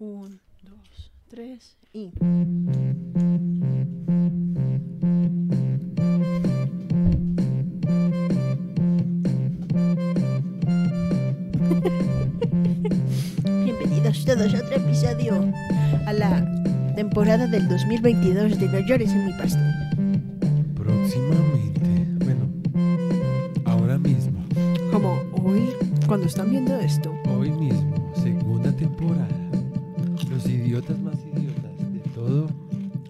Un, dos, tres y. Bienvenidos todos a otro episodio a la temporada del 2022 de No llores en mi pastel. Próximamente, bueno, ahora mismo, Como hoy, cuando están viendo esto. hoy mismo, segunda temporada. Los idiotas más idiotas de todo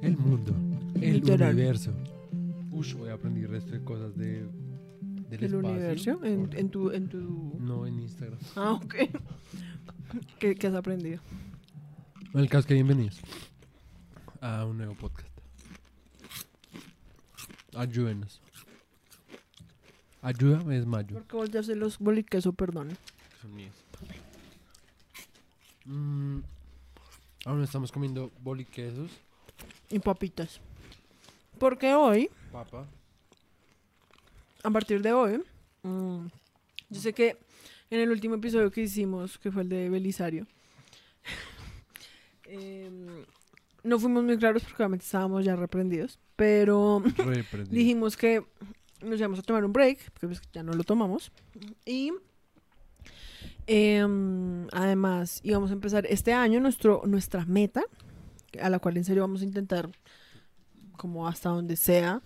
el mundo, el Literal. universo. Ush, voy a aprender resto de cosas de, del del espacio. universo en, tu en tu No, en Instagram. ah ok ¿Qué, qué has aprendido Bueno, el caso es que bienvenidos a un nuevo podcast. Ayúdenos. Ayúdame, es mayo. ¿por qué voltearse los boliquesos perdón Son míos. Mm, aún estamos comiendo boliquesos. y papitas porque hoy Papa. a partir de hoy mm, yo sé que en el último episodio que hicimos que fue el de Belisario em, no fuimos muy claros porque obviamente estábamos ya reprendidos pero Reprendido. dijimos que nos íbamos a tomar un break, porque pues ya no lo tomamos. Y em, además íbamos a empezar este año nuestro, nuestra meta, a la cual en serio vamos a intentar, como hasta donde sea,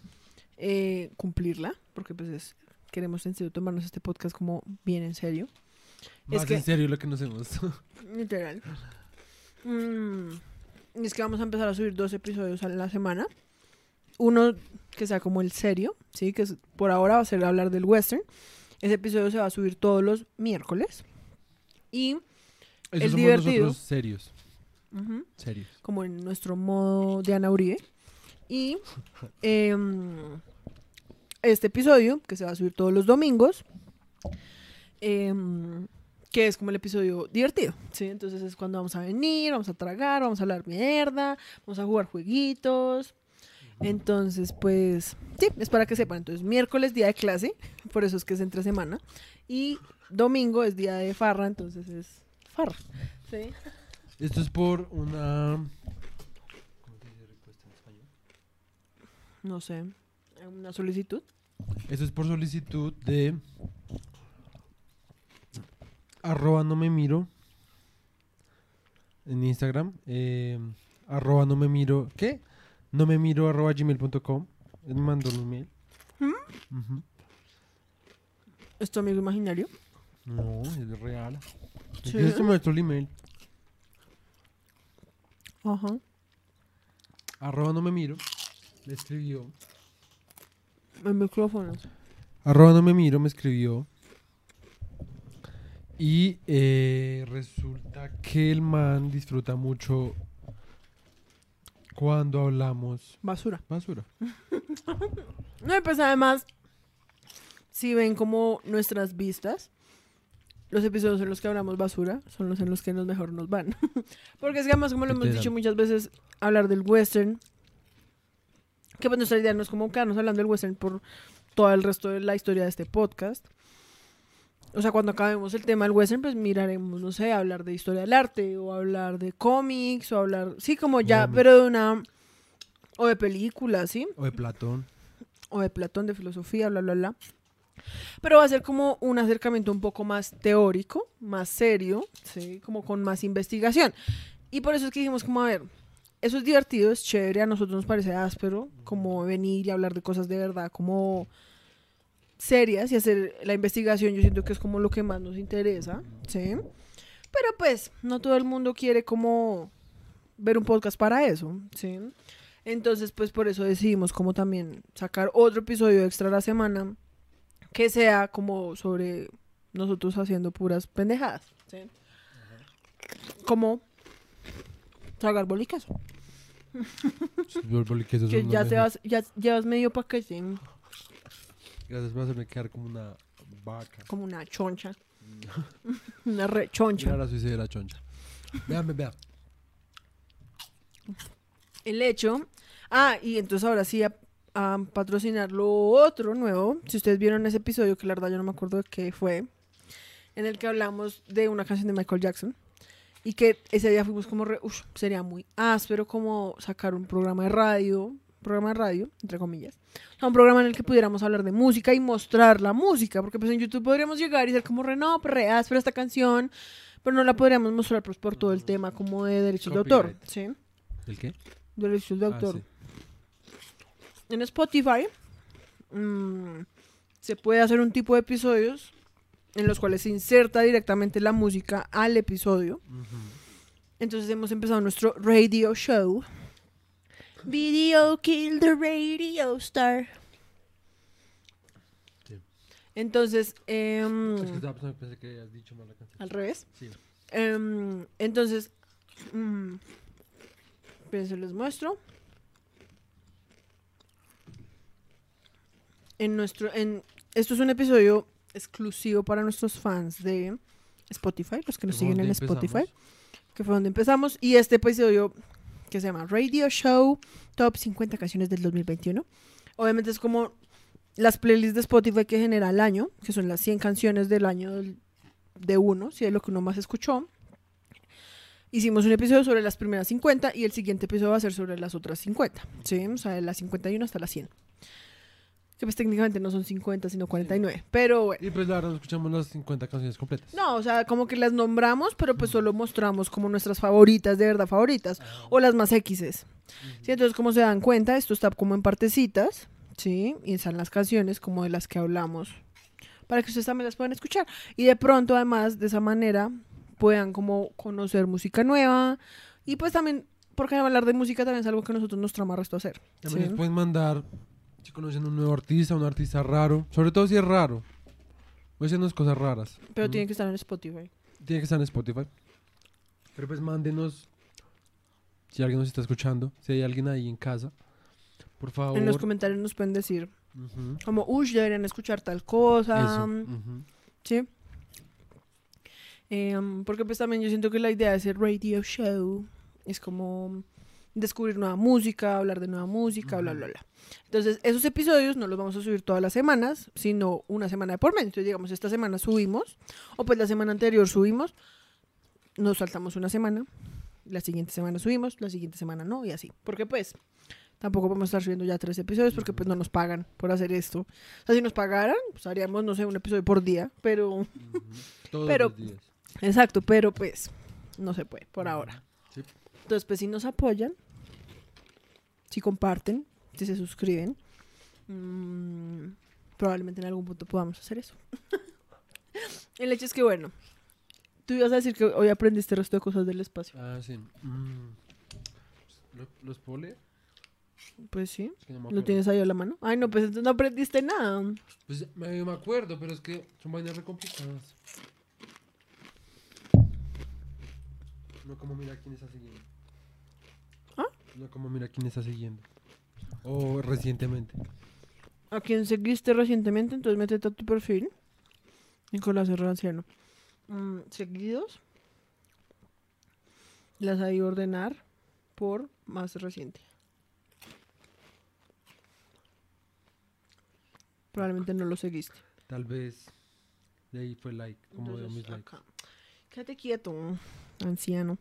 eh, cumplirla, porque pues es- queremos en serio tomarnos este podcast como bien en serio. Más es que- en serio lo que nos hemos. Literal. Mm, y es que vamos a empezar a subir dos episodios a la semana. Uno que sea como el serio, ¿sí? Que es- por ahora va a ser hablar del western. Ese episodio se va a subir todos los miércoles. Y Esos El somos divertido. nosotros serios. Serios. como en nuestro modo de Ana Uribe. Y em, este episodio, que se va a subir todos los domingos, em, que es como el episodio divertido, ¿sí? Entonces es cuando vamos a venir, vamos a tragar, vamos a hablar mierda, vamos a jugar jueguitos. Entonces, pues, sí, es para que sepan. Entonces, miércoles, día de clase, por eso es que es entre semana. Y domingo es día de farra, entonces es farra, ¿sí? Esto es por una. ¿Cómo se dice respuesta en español? no sé, una solicitud. Esto es por solicitud de. Arroba no me miro. En Instagram. eh, arroba no me miro. ¿Qué? No me miro arroba gmail.com. Me mandó un email. Ujú. ¿Es tu amigo imaginario? No, es real. Sí. ¿Qué es nuestro email? Ajá. Arroba no me miro. Le escribió. El micrófono. Arroba no me miro me escribió. Y eh, resulta que el man disfruta mucho cuando hablamos Basura. basura. No, y pues además, si ven como nuestras vistas, los episodios en los que hablamos basura son los en los que nos mejor nos van. Porque es que además, como lo hemos dicho muchas veces, hablar del western, que pues nuestra idea no es como quedarnos hablando del western por todo el resto de la historia de este podcast. O sea, cuando acabemos el tema del western, pues miraremos, no sé, hablar de historia del arte, o hablar de cómics, o hablar, sí, como ya, pero de una, o de películas, ¿sí? O de Platón. o de Platón, de filosofía, bla, bla, bla. Pero va a ser como un acercamiento un poco más teórico, más serio, ¿sí? Como con más investigación. Y por eso es que dijimos como, a ver, eso es divertido, es chévere, a nosotros nos parece áspero, como venir y hablar de cosas de verdad, como serias y hacer la investigación, yo siento que es como lo que más nos interesa, ¿sí? Pero pues, no todo el mundo quiere como ver un podcast para eso, ¿sí? Entonces, pues por eso decidimos como también sacar otro episodio extra a la semana que sea como sobre nosotros haciendo puras pendejadas. ¿sí? Como tragar bolicas. Que ya, te vas, ya llevas medio paquete, Gracias por hacerme quedar como una vaca. como una choncha. una rechoncha. Ahora soy de la choncha. Vean, vean. El hecho. Ah, y entonces ahora sí a, patrocinar lo otro nuevo. Si ustedes vieron ese episodio, que la verdad yo no me acuerdo de qué fue, en el que hablamos de una canción de Michael Jackson. Y que ese día fuimos como, re- "Ush, sería muy áspero como sacar un programa de radio, programa de radio, entre comillas. O sea, un programa en el que pudiéramos hablar de música y mostrar la música, porque pues en YouTube podríamos llegar y ser como, re, no, pues re áspera esta canción, pero no la podríamos mostrar pues por todo el tema como de derechos de autor, Copyright. ¿sí? ¿El qué? Derechos de Ah, autor. sí. En Spotify mm, se puede hacer un tipo de episodios en los cuales se inserta directamente la música al episodio. Entonces hemos empezado nuestro radio show. Video kill the radio star. Sí. Entonces, em, Es que estaba pensando, pensé que habías dicho mal la canción. al revés. Sí. Em, entonces, mm, espérense, les muestro. En nuestro, en, esto es un episodio exclusivo para nuestros fans de Spotify, los que nos siguen en Spotify, que fue donde empezamos. Y este episodio que se llama Radio Show Top 50 canciones del 2021. Obviamente es como las playlists de Spotify que genera al año, que son las 100 canciones del año de uno, si es lo que uno más escuchó. Hicimos un episodio sobre las primeras 50 y el siguiente episodio va a ser sobre las otras 50, ¿sí? O sea, de las 51 hasta las 100. Que pues técnicamente no son 50, sino 49. Pero bueno. Y pues la verdad no escuchamos las 50 canciones completas. No, o sea, como que las nombramos, pero pues solo mostramos como nuestras favoritas, de verdad favoritas, o las más X's. Sí, entonces como se dan cuenta, esto está como en partecitas, ¿sí? Y están las canciones como de las que hablamos, para que ustedes también las puedan escuchar. Y de pronto, además, de esa manera, puedan como conocer música nueva, y pues también, porque hablar de música también es algo que nosotros nos trama resto hacer. También ¿sí? les pueden mandar si conocen un nuevo artista, un artista raro. Sobre todo si es raro. Voy unas cosas raras. Pero ¿Mm? tienen que estar en Spotify. Tiene que estar en Spotify. Pero pues mándenos. Si alguien nos está escuchando, si hay alguien ahí en casa, por favor. En los comentarios nos pueden decir como, uy, deberían escuchar tal cosa. Eso. ujú. Sí. Em, porque pues también yo siento que la idea de hacer radio show es como descubrir nueva música, hablar de nueva música, bla, Ujú. bla, bla. Entonces, esos episodios no los vamos a subir todas las semanas, sino una semana de por medio. Entonces, digamos, esta semana subimos, o pues la semana anterior subimos, nos saltamos una semana, la siguiente semana subimos, la siguiente semana no, y así. Porque pues tampoco podemos estar subiendo ya tres episodios porque pues no nos pagan por hacer esto. O sea, si nos pagaran, pues haríamos, no sé, un episodio por día, pero... Ujú. Todos Pero- los días. Exacto, pero pues no se puede por ahora. Entonces, pues si nos apoyan, si comparten, si se suscriben, mm, probablemente en algún punto podamos hacer eso. el hecho es que, bueno, tú ibas a decir que hoy aprendiste el resto de cosas del espacio. Ah, sí. Mm. ¿Lo- ¿Los puedo leer? Pues sí, Es que no me lo tienes ahí a la mano. Ay, no, pues entonces no aprendiste nada. Pues medio me acuerdo, pero es que son vainas re complicadas. No como mira quién está siguiendo. No como mira quién está siguiendo. O recientemente. ¿A quién seguiste recientemente? Entonces métete a tu perfil. Nicolás Herrera Anciano. Mm, seguidos. Las hay ordenar por más reciente. Probablemente no lo seguiste. Tal vez de ahí fue like, como veo Entonces, mis likes. acá. Quédate quieto, anciano.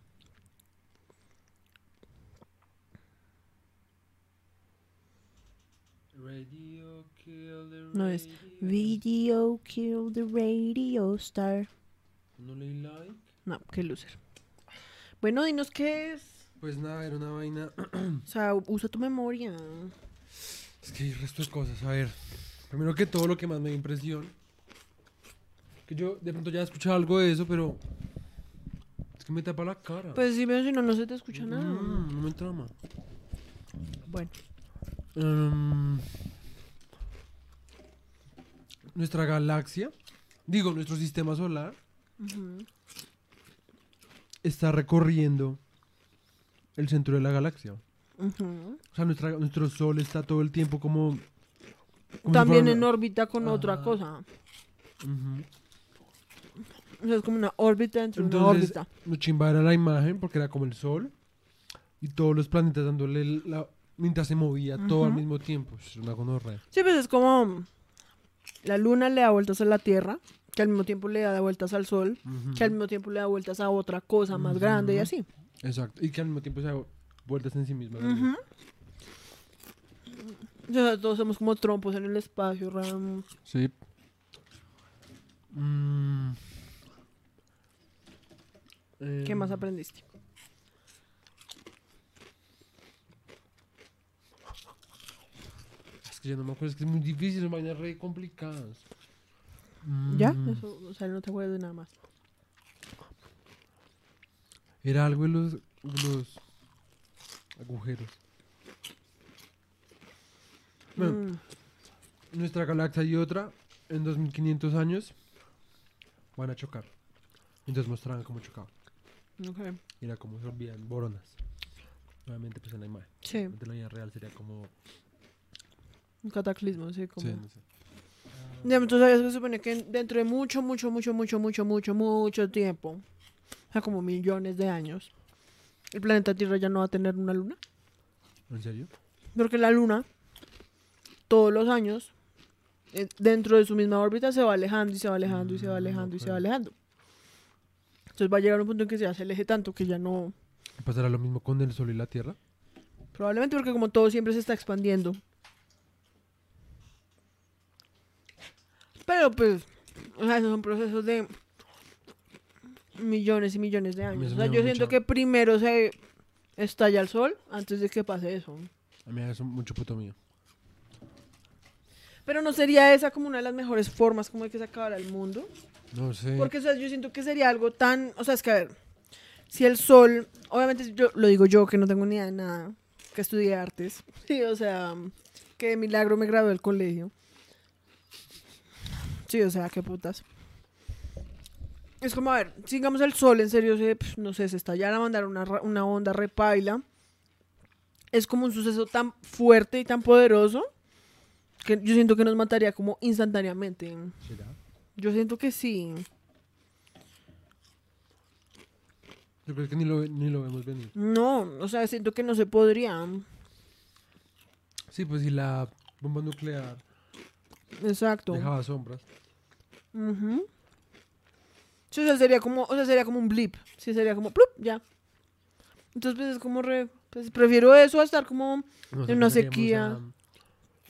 Radio kill the No es. Video kill the radio star. No le like. No, qué loser. Bueno, dinos qué es. Pues nada, era una vaina. O sea, usa tu memoria. Es que hay resto de cosas. A ver, primero que todo, lo que más me dio impresión. Que yo de pronto ya he escuchado algo de eso, pero. Es que me tapa la cara. Pues sí, pero si no, no se te escucha nada. Mm, no me trama. Bueno, Em, nuestra galaxia, digo, nuestro sistema solar, está recorriendo el centro de la galaxia. O sea, nuestra, nuestro sol está todo el tiempo como. también en una- órbita con otra cosa. O sea, es como una órbita dentro de una órbita. lo chimba era la imagen porque era como el sol y todos los planetas dándole la. Mientras se movía todo al mismo tiempo. Es una gonorrea. Sí, pues es como la luna le da vueltas a la Tierra, que al mismo tiempo le da vueltas al sol, que al mismo tiempo le da vueltas a otra cosa más grande y así. Exacto. Y que al mismo tiempo se da vueltas en sí misma. Sea, todos somos como trompos en el espacio, Ram. Sí. Mm. ¿Qué más Em, aprendiste? Que yo no me acuerdo, es que es muy difícil, son vainas re complicadas. ¿Ya? Mm, Eso, o sea, no te acuerdas de nada más. Era algo de los, los agujeros. Bueno, Mm, nuestra galaxia y otra, en 2500 años, van a chocar. Entonces mostraban cómo chocaban. ok. Y Era como se olvidan boronas. Nuevamente, pues en la imagen. Sí, En la vida real sería como. Un cataclismo, sí, como... Sí, no sé. Tú sabías que se supone que dentro de mucho, mucho, mucho, mucho, mucho, mucho, mucho tiempo, o sea, como millones de años, el planeta Tierra ya no va a tener una luna. ¿En serio? Porque la luna, todos los años, eh, dentro de su misma órbita, se va alejando y se va alejando y se va Mm, alejando y se va alejando. Entonces va a llegar un punto en que se aleje tanto que ya no... ¿Pasará lo mismo con el Sol y la Tierra? Probablemente porque como todo siempre se está expandiendo. Pero pues, o sea, esos son procesos de millones y millones de años. O sea, yo siento que primero se estalla el sol antes de que pase eso. A mí es mucho puto mío. Pero no sería esa como una de las mejores formas como de que se acabara el mundo. No sé. Porque, o sea, yo siento que sería algo tan... O sea, es que, a ver, si el sol... Obviamente, yo lo digo yo, que no tengo ni idea de nada, que estudié artes. Sí, o sea, que de milagro me gradué del colegio. Sí, o sea, qué putas. Es como, a ver, si digamos el sol en serio se, pf, no sé, se estallara a mandar una, una onda repaila. Es como un suceso tan fuerte y tan poderoso que yo siento que nos mataría como instantáneamente. ¿Será? Yo siento que sí. Yo creo que ni lo, ni lo vemos venir. No, o sea, siento que no se podría. Sí, pues si la bomba nuclear Exacto. dejaba sombras. O sea, sería como, o sea, sería como un blip. Sí, sería como, plup, ya. Entonces, pues es como re, pues prefiero eso a estar como, Nos En una sequía.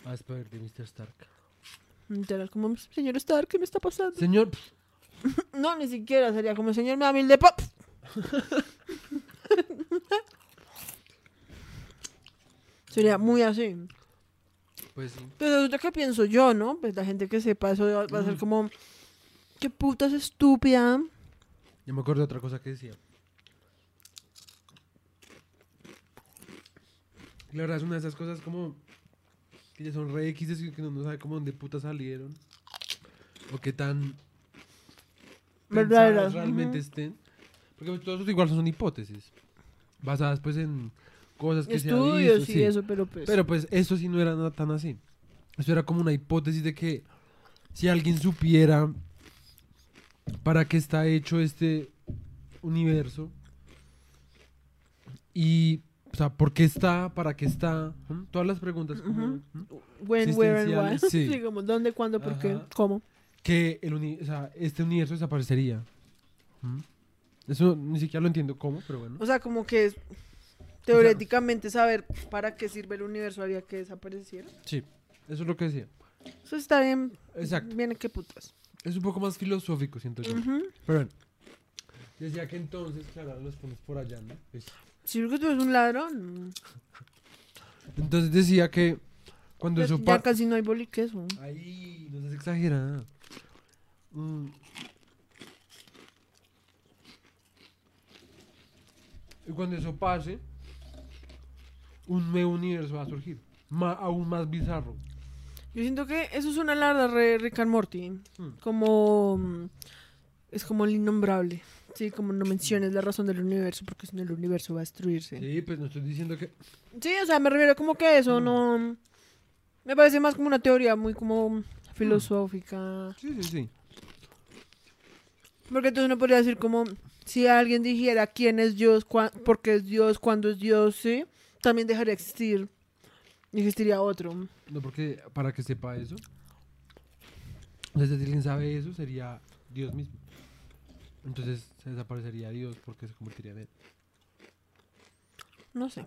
A, a despedir de Mr. Stark. literal, como, señor Stark, ¿qué me está pasando? Señor, No, ni siquiera, sería como, señor, me da mil de pop. sería muy así. pues sí. Pero es lo que pienso yo, ¿no? Pues la gente que sepa eso va va a ser Mm. como, qué putas estúpida. Yo me acuerdo de otra cosa que decía. La verdad es una de esas cosas como que ya son re X y que uno no sabe cómo dónde putas salieron. O qué tan Verdaderas, pensadas realmente ujú. estén. Porque pues, todos igual son hipótesis. Basadas pues en cosas que se han Estudios visto. y sí. eso, pero pues... Pero pues eso sí no era nada tan así. Eso era como una hipótesis de que si alguien supiera para qué está hecho este universo y, o sea, por qué está, para qué está, ¿m? todas las preguntas como, Ujú. ¿m? When, where and why. sí. Sí, como dónde, cuándo, por qué, cómo. que el uni- o sea, este universo desaparecería. ¿m? Eso ni siquiera lo entiendo cómo, pero bueno. O sea, como que es- teóricamente saber para qué sirve el universo haría que desapareciera. Sí, eso es lo que decía. Eso está bien. Exacto. Viene que putas. Es un poco más filosófico, siento yo. Pero bueno. Decía que entonces, claro, los pones por allá, ¿no? Pues, Si creo que tú eres un ladrón. entonces decía que cuando pues eso ya casi no hay boliqueso. Ay, no seas exagerada. Mm. Y cuando eso pase, un nuevo universo va a surgir. ma- aún más bizarro. Yo siento que eso es una larga re Rick and Morty. Mm. Como. mm, Es como el innombrable. Sí, como no menciones la razón del universo, porque si no el universo va a destruirse. Sí, Sí, pues no estoy diciendo que... o sea, me refiero como que eso Mm. no. Me parece más como una teoría muy como filosófica. Sí, sí, sí. Porque entonces uno podría decir como si alguien dijera quién es Dios, por qué es Dios, cuándo es Dios, sí, también dejaría de existir. Existiría otro. No, porque para que sepa eso... Entonces, si alguien sabe eso, sería Dios mismo. Entonces se desaparecería Dios porque se convertiría en él. No sé.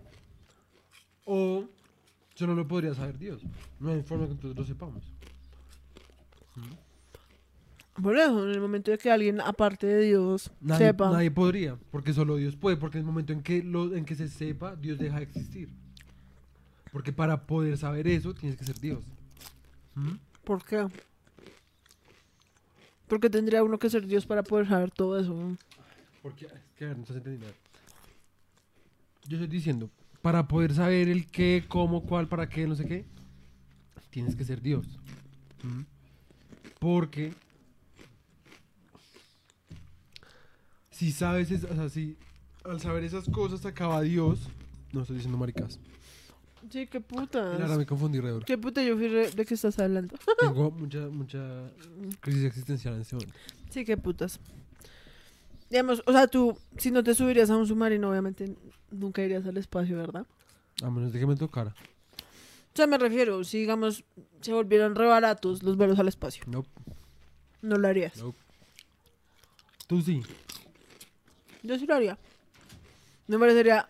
O solo lo podría saber Dios. No hay forma que nosotros lo sepamos. Por eso, en el momento de que alguien, aparte de Dios, Nadie, sepa. nadie podría, porque solo Dios puede, porque en el momento en que, lo, en que se sepa, Dios deja de existir. Porque para poder saber eso, tienes que ser Dios. ¿Mm? ¿Por qué? Porque tendría uno que ser Dios para poder saber todo eso. Porque, es que a ver, no estás entendiendo. Yo estoy diciendo, para poder saber el qué, cómo, cuál, para qué, no sé qué, tienes que ser Dios. ¿Mm? Porque si sabes, es- o sea, si al saber esas cosas acaba Dios, no estoy diciendo maricas. Sí, qué Mira, puta. ahora me confundí, re duro. Qué puta, yo fui re- de qué estás hablando. Tengo mucha, mucha crisis existencial en este momento. Sí, qué putas. Digamos, o sea, tú, si no te subirías a un submarino, obviamente nunca irías al espacio, ¿verdad? A menos de que me tocara. O sea, me refiero, si digamos, se volvieran re baratos los vuelos al espacio, No, no lo harías. no. Tú sí. Yo sí lo haría. No me parecería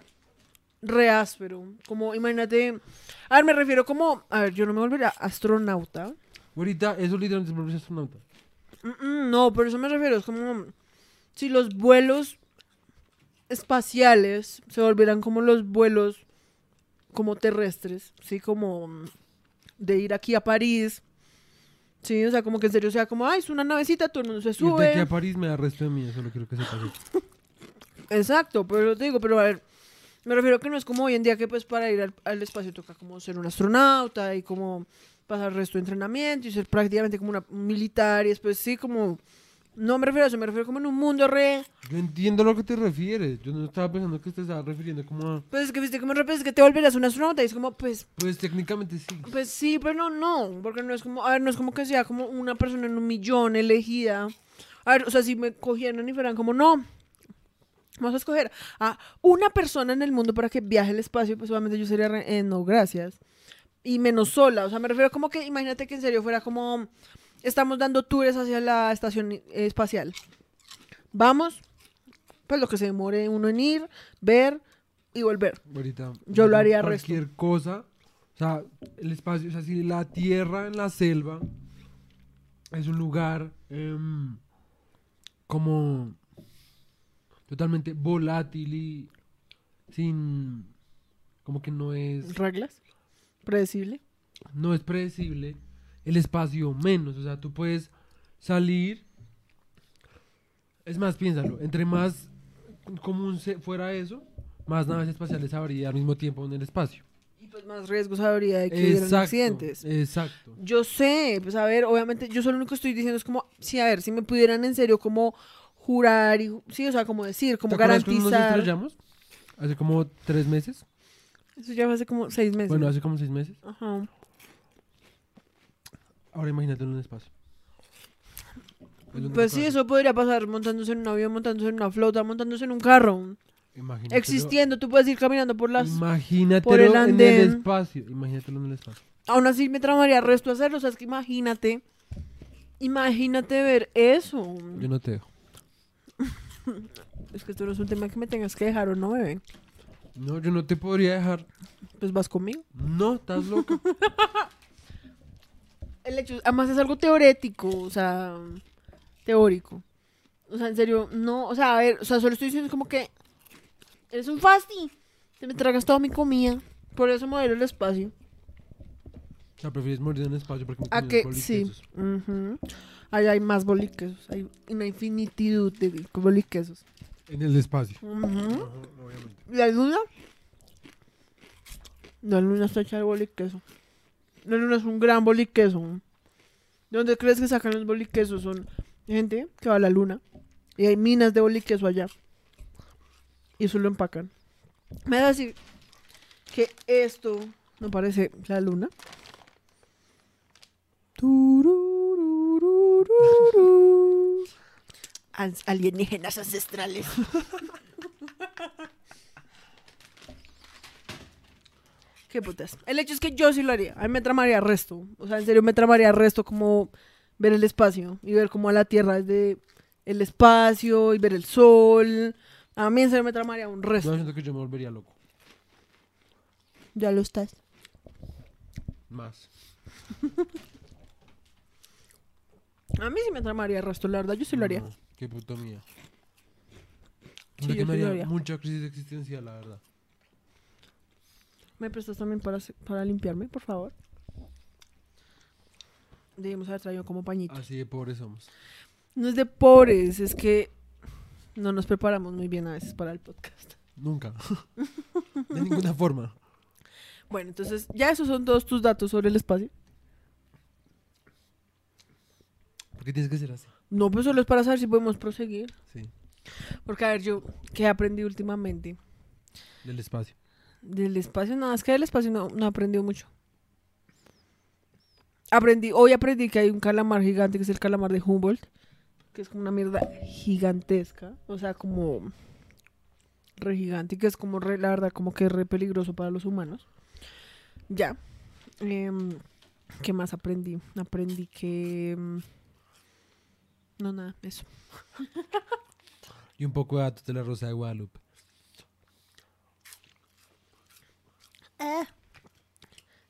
re áspero. Como, imagínate. A ver, me refiero como. A ver, yo no me volvería astronauta. Ahorita, eso literalmente es volverse astronauta. Mm, mm, no, por eso me refiero. Es como. Si los vuelos espaciales se volvieran como los vuelos como terrestres, ¿sí? Como mm, de ir aquí a París. Sí, o sea, como que en serio sea como, ay, es una navecita, todo el mundo se Irte aquí sube. a París me da resto de mí, solo quiero que eso. Exacto, pero te digo, pero a ver, me refiero que no es como hoy en día que pues para ir al, al espacio toca como ser un astronauta y como pasar el resto de entrenamiento y ser prácticamente como una un militar y después sí como... No me refiero a eso, me refiero como en un mundo re... Yo entiendo a lo que te refieres. Yo no estaba pensando que te estabas refiriendo como a... Pues es que viste como repente es que te volverías un astronauta y es como pues... Pues técnicamente sí. Pues sí, pero no, no, porque no es como, a ver, no es como que sea como una persona en un millón elegida. A ver, o sea, si me cogieran y fueran como, no, vamos a escoger a una persona en el mundo para que viaje al espacio, pues obviamente yo sería, re- eh, no, gracias. Y menos sola, o sea, me refiero como que, imagínate que en serio fuera como, estamos dando tours hacia la estación eh, espacial. Vamos, pues lo que se demore uno en ir, ver y volver. Ahorita. Yo lo haría Cualquier cosa. O sea, el espacio, o sea, si la tierra en la selva es un lugar em, como totalmente volátil y sin. como que no es. ¿Reglas? ¿Predecible? no es predecible, el espacio menos. O sea, tú puedes salir. Es más, piénsalo, entre más común fuera eso, más naves espaciales habría al mismo tiempo en el espacio. Y pues más riesgos habría de que hubieran accidentes. exacto. Yo sé, pues a ver, obviamente, yo solo lo único que estoy diciendo es como, sí, a ver, si me pudieran en serio como jurar y, sí, o sea, como decir, como ¿Te garantizar. estrellamos? Hace como tres meses. Eso ya fue hace como seis meses. Bueno, hace como seis meses. Ajá. Ahora imagínate en un espacio. Pues sí, que eso podría pasar montándose en un avión, montándose en una flota, montándose en un carro. Imagínatelo- Existiendo, tú puedes ir caminando por las... Imagínatelo por el en el andén. espacio. Imagínatelo en el espacio. Aún así me tramaría resto hacerlo, o sea, es que imagínate, imagínate ver eso. Yo no te dejo. Es que esto no es un tema que me tengas que dejar o no, bebé. No, yo no te podría dejar. Pues vas conmigo. No, estás loco. El hecho, además es algo teorético, o sea, teórico. O sea, en serio, no, o sea, a ver, o sea, solo estoy diciendo como que eres un fasti. Te me tragas toda mi comida. Por eso modelo el espacio. O sea, prefieres morir en el espacio porque me A que, sí. ujú. Allá hay más boliquesos. Hay una infinitud de boliquesos. En el espacio. Ujú. Ajá, obviamente. ¿La luna? La luna está hecha de boliqueso. La luna es un gran boliqueso. ¿De dónde crees que sacan los boliquesos? Son gente que va a la luna. Y hay minas de boliqueso allá. Y eso lo empacan. Me va a decir que esto no parece la luna. Alienígenas ancestrales. Qué putas. El hecho es que yo sí lo haría. A mí me tramaría resto. O sea, en serio me tramaría resto como ver el espacio y ver como a la Tierra desde el espacio y ver el sol. A mí en serio me tramaría un Yo resto. siento que yo me volvería loco. Ya lo estás. Más. A mí sí me tramaría resto, la verdad, yo sí lo haría. No, qué puta mía. Sí, yo me sí lo haría haría. mucha crisis existencial, la verdad. ¿Me prestas también para, para limpiarme, por favor? Debemos haber traído como pañito. Así de pobres somos. No es de pobres, es que no nos preparamos muy bien a veces para el podcast. Nunca. de ninguna forma. Bueno, entonces ya esos son todos tus datos sobre el espacio. ¿Por qué tienes que ser así? No, pues solo es para saber si podemos proseguir. Sí. Porque, a ver, yo, ¿qué he aprendido últimamente? Del espacio. Del espacio, nada, es que del espacio no, no he aprendido mucho. Aprendí, hoy aprendí que hay un calamar gigante, que es el calamar de Humboldt, que es como una mierda gigantesca, o sea, como re gigante, que es como re, la verdad, como que re peligroso para los humanos. Ya. Em, ¿Qué más aprendí? Aprendí que... no, nada, eso. Y un poco de datos de la Rosa de Guadalupe.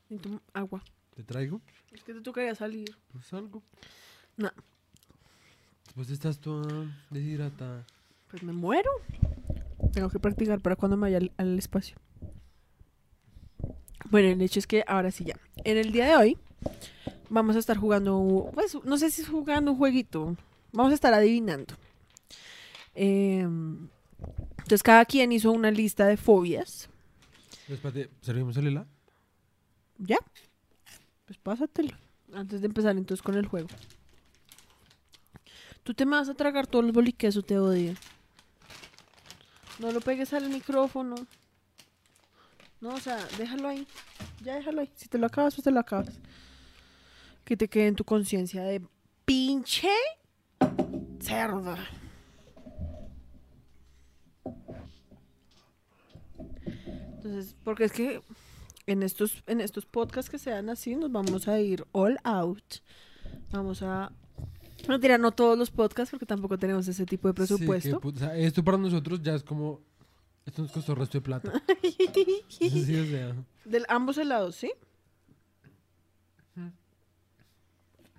Necesito agua. ¿Te traigo? Es que te tocaría salir. Pues algo. No. Después estás toda deshidratada. Pues me muero. Tengo que practicar para cuando me vaya al, al espacio. Bueno, el hecho es que ahora sí ya. En el día de hoy vamos a estar jugando, pues no sé si es jugando un jueguito. Vamos a estar adivinando. Em, entonces cada quien hizo una lista de fobias. Espérate, ¿servimos el helado? ¿Ya? Pues pásatelo. Antes de empezar entonces con el juego. Tú te me vas a tragar todos los boliquesos, te odio. No lo pegues al micrófono. No, o sea, déjalo ahí. Ya déjalo ahí. Si te lo acabas, pues te lo acabas. Que te quede en tu conciencia de pinche cerdo. Entonces, porque es que en estos, en estos podcasts que sean así, nos vamos a ir all out. Vamos a. No tirar no todos los podcasts porque tampoco tenemos ese tipo de presupuesto. o sea, esto para nosotros ya es como... Esto nos costó resto de plata. sí, o sea... De ambos helados, ¿sí?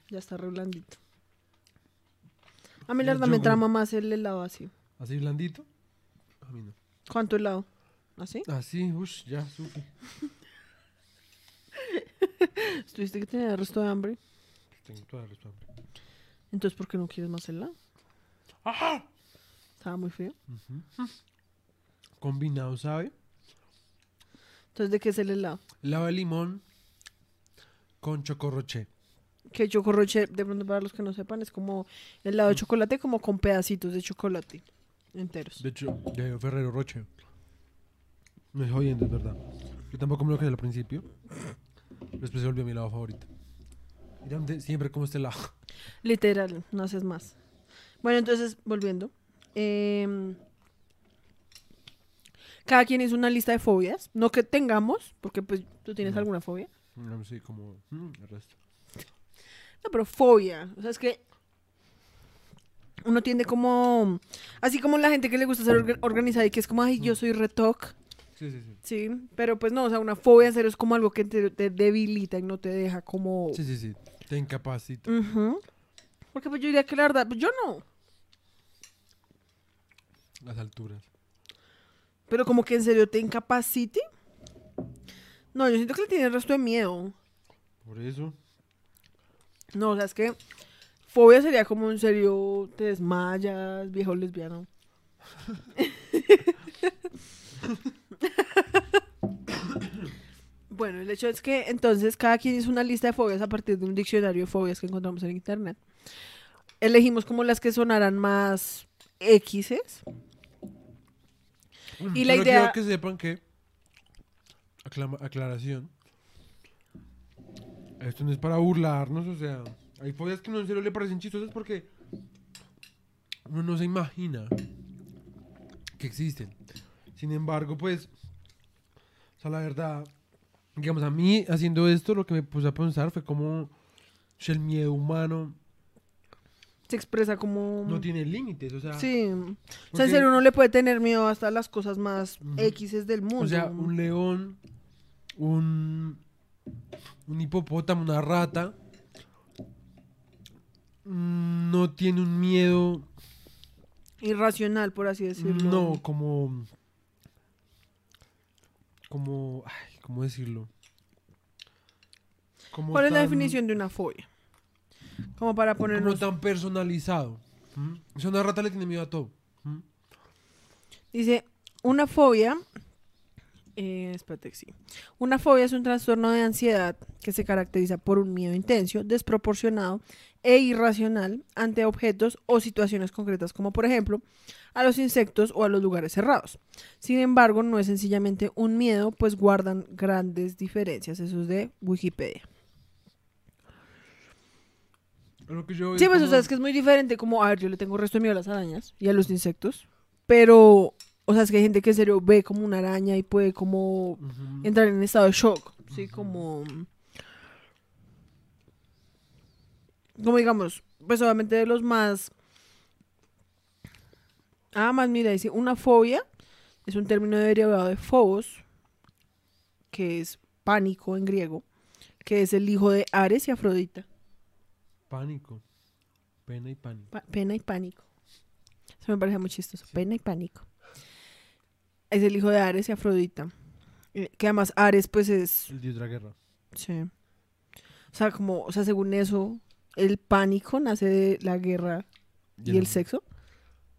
Ya está re blandito. A mí la El verdad me trama más el helado así. ¿Así blandito? A mí no. ¿Cuánto helado? ¿Así? Así, uff, ya, sufi. ¿Estuviste que tenía el resto de hambre? Tengo toda la resto de hambre. Entonces, ¿por qué no quieres más helado? ¡Ajá! Estaba muy frío. Combinado, ¿sabe? Entonces, ¿de qué es el helado? Lava de limón con chocorroche. Que chocorroche, de pronto para los que no sepan, es como helado de chocolate, como con pedacitos de chocolate enteros. De hecho, de Ferrero Roche. Me estoy jodiendo, es verdad. Yo tampoco me lo quedé al principio. Después se volvió mi lado favorito. Y realmente siempre como este lado. Literal, no haces más. Bueno, entonces, volviendo. em, cada quien hizo una lista de fobias. No que tengamos, porque pues tú tienes No. alguna fobia. No sé, como mm, el resto. No, pero fobia. O sea, es que uno tiende como... Así como la gente que le gusta ser orga- organizada y que es como, ay, yo soy retoc. Sí, sí, sí. Sí, pero pues no, o sea, una fobia en serio es como algo que te, te debilita y no te deja como... Sí, sí, sí. Te incapacita. Ujú. Porque pues yo diría que la verdad, pues yo no. Las alturas. Pero como que en serio te incapacite. No, yo siento que le tiene el resto de miedo. Por eso. No, o sea, es que fobia sería como en serio te desmayas, viejo lesbiano. bueno, el hecho es que entonces cada quien hizo una lista de fobias a partir de un diccionario de fobias que encontramos en internet. Elegimos como las que sonaran más X's. Y la Solo idea- quiero que sepan que. aclama- aclaración. Esto no es para burlarnos, o sea. Hay fobias que no en serio le parecen chistosas porque. Uno no se imagina que existen. Sin embargo, pues. O sea, la verdad. Digamos, a mí haciendo esto, lo que me puse a pensar fue como. si el miedo humano se expresa como... no tiene límites, o sea, Sí. O sea, en serio, uno le puede tener miedo hasta a las cosas más Ujú. X del mundo. o sea, un león, un, un hipopótamo, una rata, mm, no tiene un miedo, Irracional, por así decirlo. no, como, como, ay, ¿cómo decirlo? Como ¿Cuál es la definición de una fobia? Como para Como ponernos... tan personalizado. ¿m? O sea, una rata le tiene miedo a todo. Dice, una fobia... Eh, espérate, sí. Una fobia es un trastorno de ansiedad que se caracteriza por un miedo intenso, desproporcionado e irracional ante objetos o situaciones concretas, como por ejemplo a los insectos o a los lugares cerrados. Sin embargo, no es sencillamente un miedo, pues guardan grandes diferencias. Eso es de Wikipedia. Lo que yo Sí, es pues o sea, es que es muy diferente. Como, a ver, yo le tengo resto de miedo a las arañas y a los insectos. Pero, o sea, es que hay gente que en serio ve como una araña y puede como entrar en estado de shock. Sí, como. Como digamos, pues obviamente de los más. Ah, más mira, dice, una fobia es un término derivado de phobos, que es pánico en griego, que es el hijo de Ares y Afrodita. Pánico. Pena y pánico. Pa- pena y pánico. Eso me parece muy chistoso. Pena y pánico. Es el hijo de Ares y Afrodita. Eh, Que además Ares, pues es. El dios de la guerra. Sí. O sea, como, o sea, según eso, el pánico nace de la guerra y el sexo.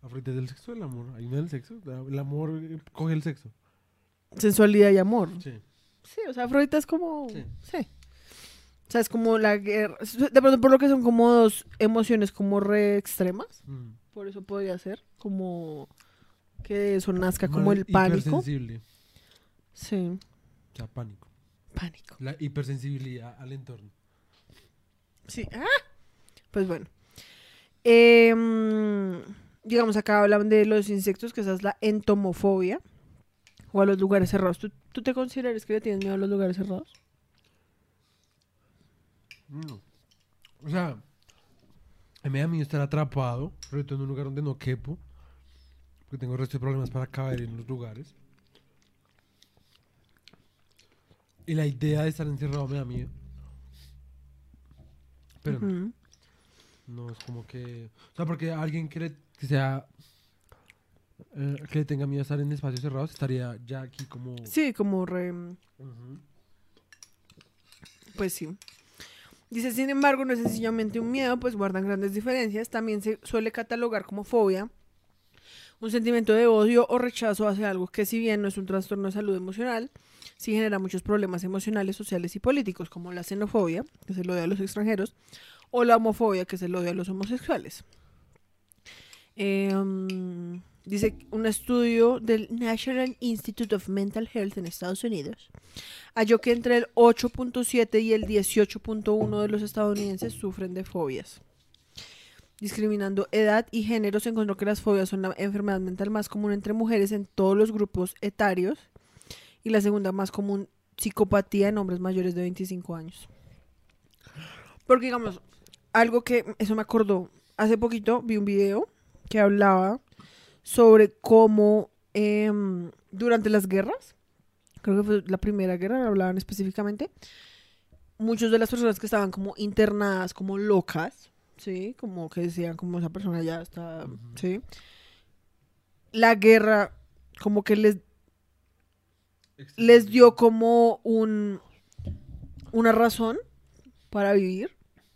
Ahorita es del sexo el amor. Ahí no es el sexo. El amor eh, coge el sexo. Sensualidad y amor. Sí. Sí, o sea, Afrodita es como. Sí. Sí. O sea, es como la guerra. De pronto, por lo que son como dos emociones como re extremas. Mm. Por eso podría ser. Como que eso nazca como el pánico. Sí. O sea, pánico. Pánico. La hipersensibilidad al entorno. Sí. ¡Ah! Pues bueno. Em, digamos, acá hablan de los insectos, que esa es la entomofobia. O a los lugares cerrados. ¿Tú, tú te consideras que le tienes miedo a los lugares cerrados? No. O sea, a mí me da miedo estar atrapado, sobre todo en un lugar donde no quepo, porque tengo el resto de problemas para caber en los lugares. Y la idea de estar encerrado me da miedo. Pero no, es como que... O sea, porque alguien que, le- que sea... eh, que le tenga miedo a estar en espacios cerrados estaría ya aquí como... Sí, como re... Pues sí. Dice, sin embargo, no es sencillamente un miedo, pues guardan grandes diferencias. También se suele catalogar como fobia un sentimiento de odio o rechazo hacia algo que si bien no es un trastorno de salud emocional, sí genera muchos problemas emocionales, sociales y políticos, como la xenofobia, que es el odio a los extranjeros, o la homofobia, que es el odio a los homosexuales. Um, dice un estudio del National Institute of Mental Health en Estados Unidos halló que entre el 8.7 y el 18.1 de los estadounidenses sufren de fobias. Discriminando edad y género, se encontró que las fobias son la enfermedad mental más común entre mujeres en todos los grupos etarios y la segunda más común, psicopatía en hombres mayores de 25 años. Porque, digamos, algo que eso me acordó, hace poquito vi un video que hablaba sobre cómo em, durante las guerras, creo que fue la primera guerra, hablaban específicamente, muchas de las personas que estaban como internadas, como locas, ¿sí? Como que decían, como esa persona ya está. ¿sí? La guerra como que les, les dio como un, una razón para vivir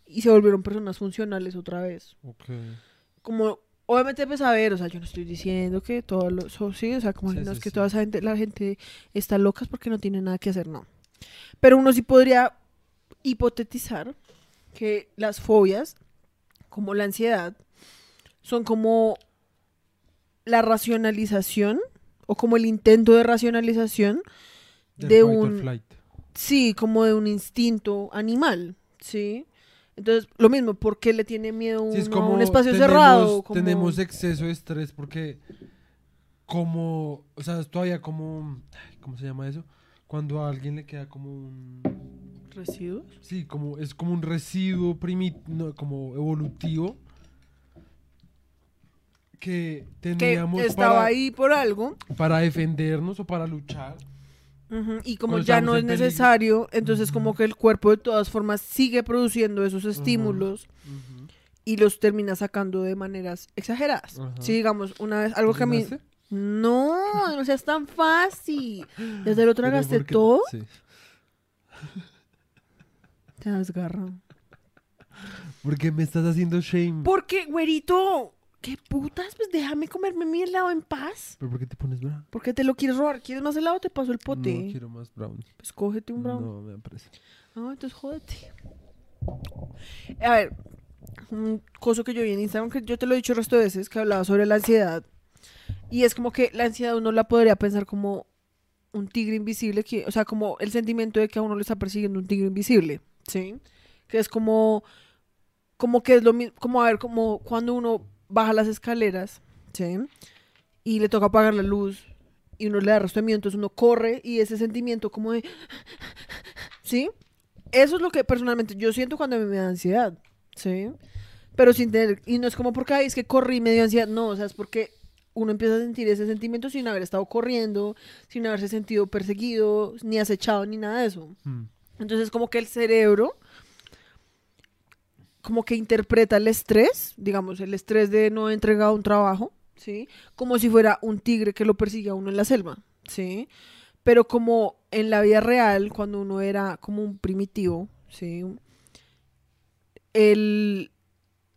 y se volvieron personas funcionales otra vez. Ok. Como, obviamente, pues a ver, o sea, yo no estoy diciendo que todos los, sí, o sea, como Sí, no es que sí. toda esa gente, la gente está loca es porque no tiene nada que hacer, no. Pero uno sí podría hipotetizar que las fobias, como la ansiedad, son como la racionalización o como el intento de racionalización de or un- flight. Sí, como de un instinto animal, ¿sí? Entonces, lo mismo, ¿por qué le tiene miedo uno Sí, es a como un espacio tenemos- cerrado? Como- Tenemos exceso de estrés porque como, o sea, es todavía como, ¿cómo se llama eso? Cuando a alguien le queda como un, ¿Residuos? sí, como, es como un residuo primitivo, como evolutivo que Que teníamos estaba para, ahí por algo. para defendernos o para luchar. Y como ya no es necesario, entonces como que el cuerpo de todas formas sigue produciendo esos estímulos y los termina sacando de maneras exageradas. Si digamos, una vez, algo que a mí... No, no seas tan fácil. ¿Ya te lo tragaste todo? Sí. Te desgarra. ¿Por qué me estás haciendo shame? Porque, güerito, ¿qué putas? Pues déjame comerme mi helado en paz. ¿Pero por qué te pones bravo? ¿Por qué te lo quieres robar? ¿Quieres más helado? Te paso el pote. No quiero más brownie. Pues cógete un brown. No, me da pereza. Ah, entonces jódete. A ver, un coso que yo vi en Instagram, que yo te lo he dicho el resto de veces, que hablaba sobre la ansiedad. Y es como que la ansiedad uno la podría pensar como un tigre invisible, que, o sea, como el sentimiento de que a uno le está persiguiendo un tigre invisible, ¿sí? Que es como, como que es lo mismo, como a ver, como cuando uno baja las escaleras, ¿sí? Y le toca apagar la luz y uno le da miedo, entonces uno corre y ese sentimiento como de, ¿sí? Eso es lo que personalmente yo siento cuando a mí me da ansiedad, ¿sí? Pero sin tener, y no es como porque "Ay, es que corrí y me dio ansiedad, no, o sea, es porque uno empieza a sentir ese sentimiento sin haber estado corriendo, sin haberse sentido perseguido, ni acechado, ni nada de eso. Mm. Entonces, como que el cerebro, como que interpreta el estrés, digamos, el estrés de no haber entregado un trabajo, ¿sí? Como si fuera un tigre que lo persigue a uno en la selva, ¿sí? Pero como en la vida real, cuando uno era como un primitivo, ¿sí? El...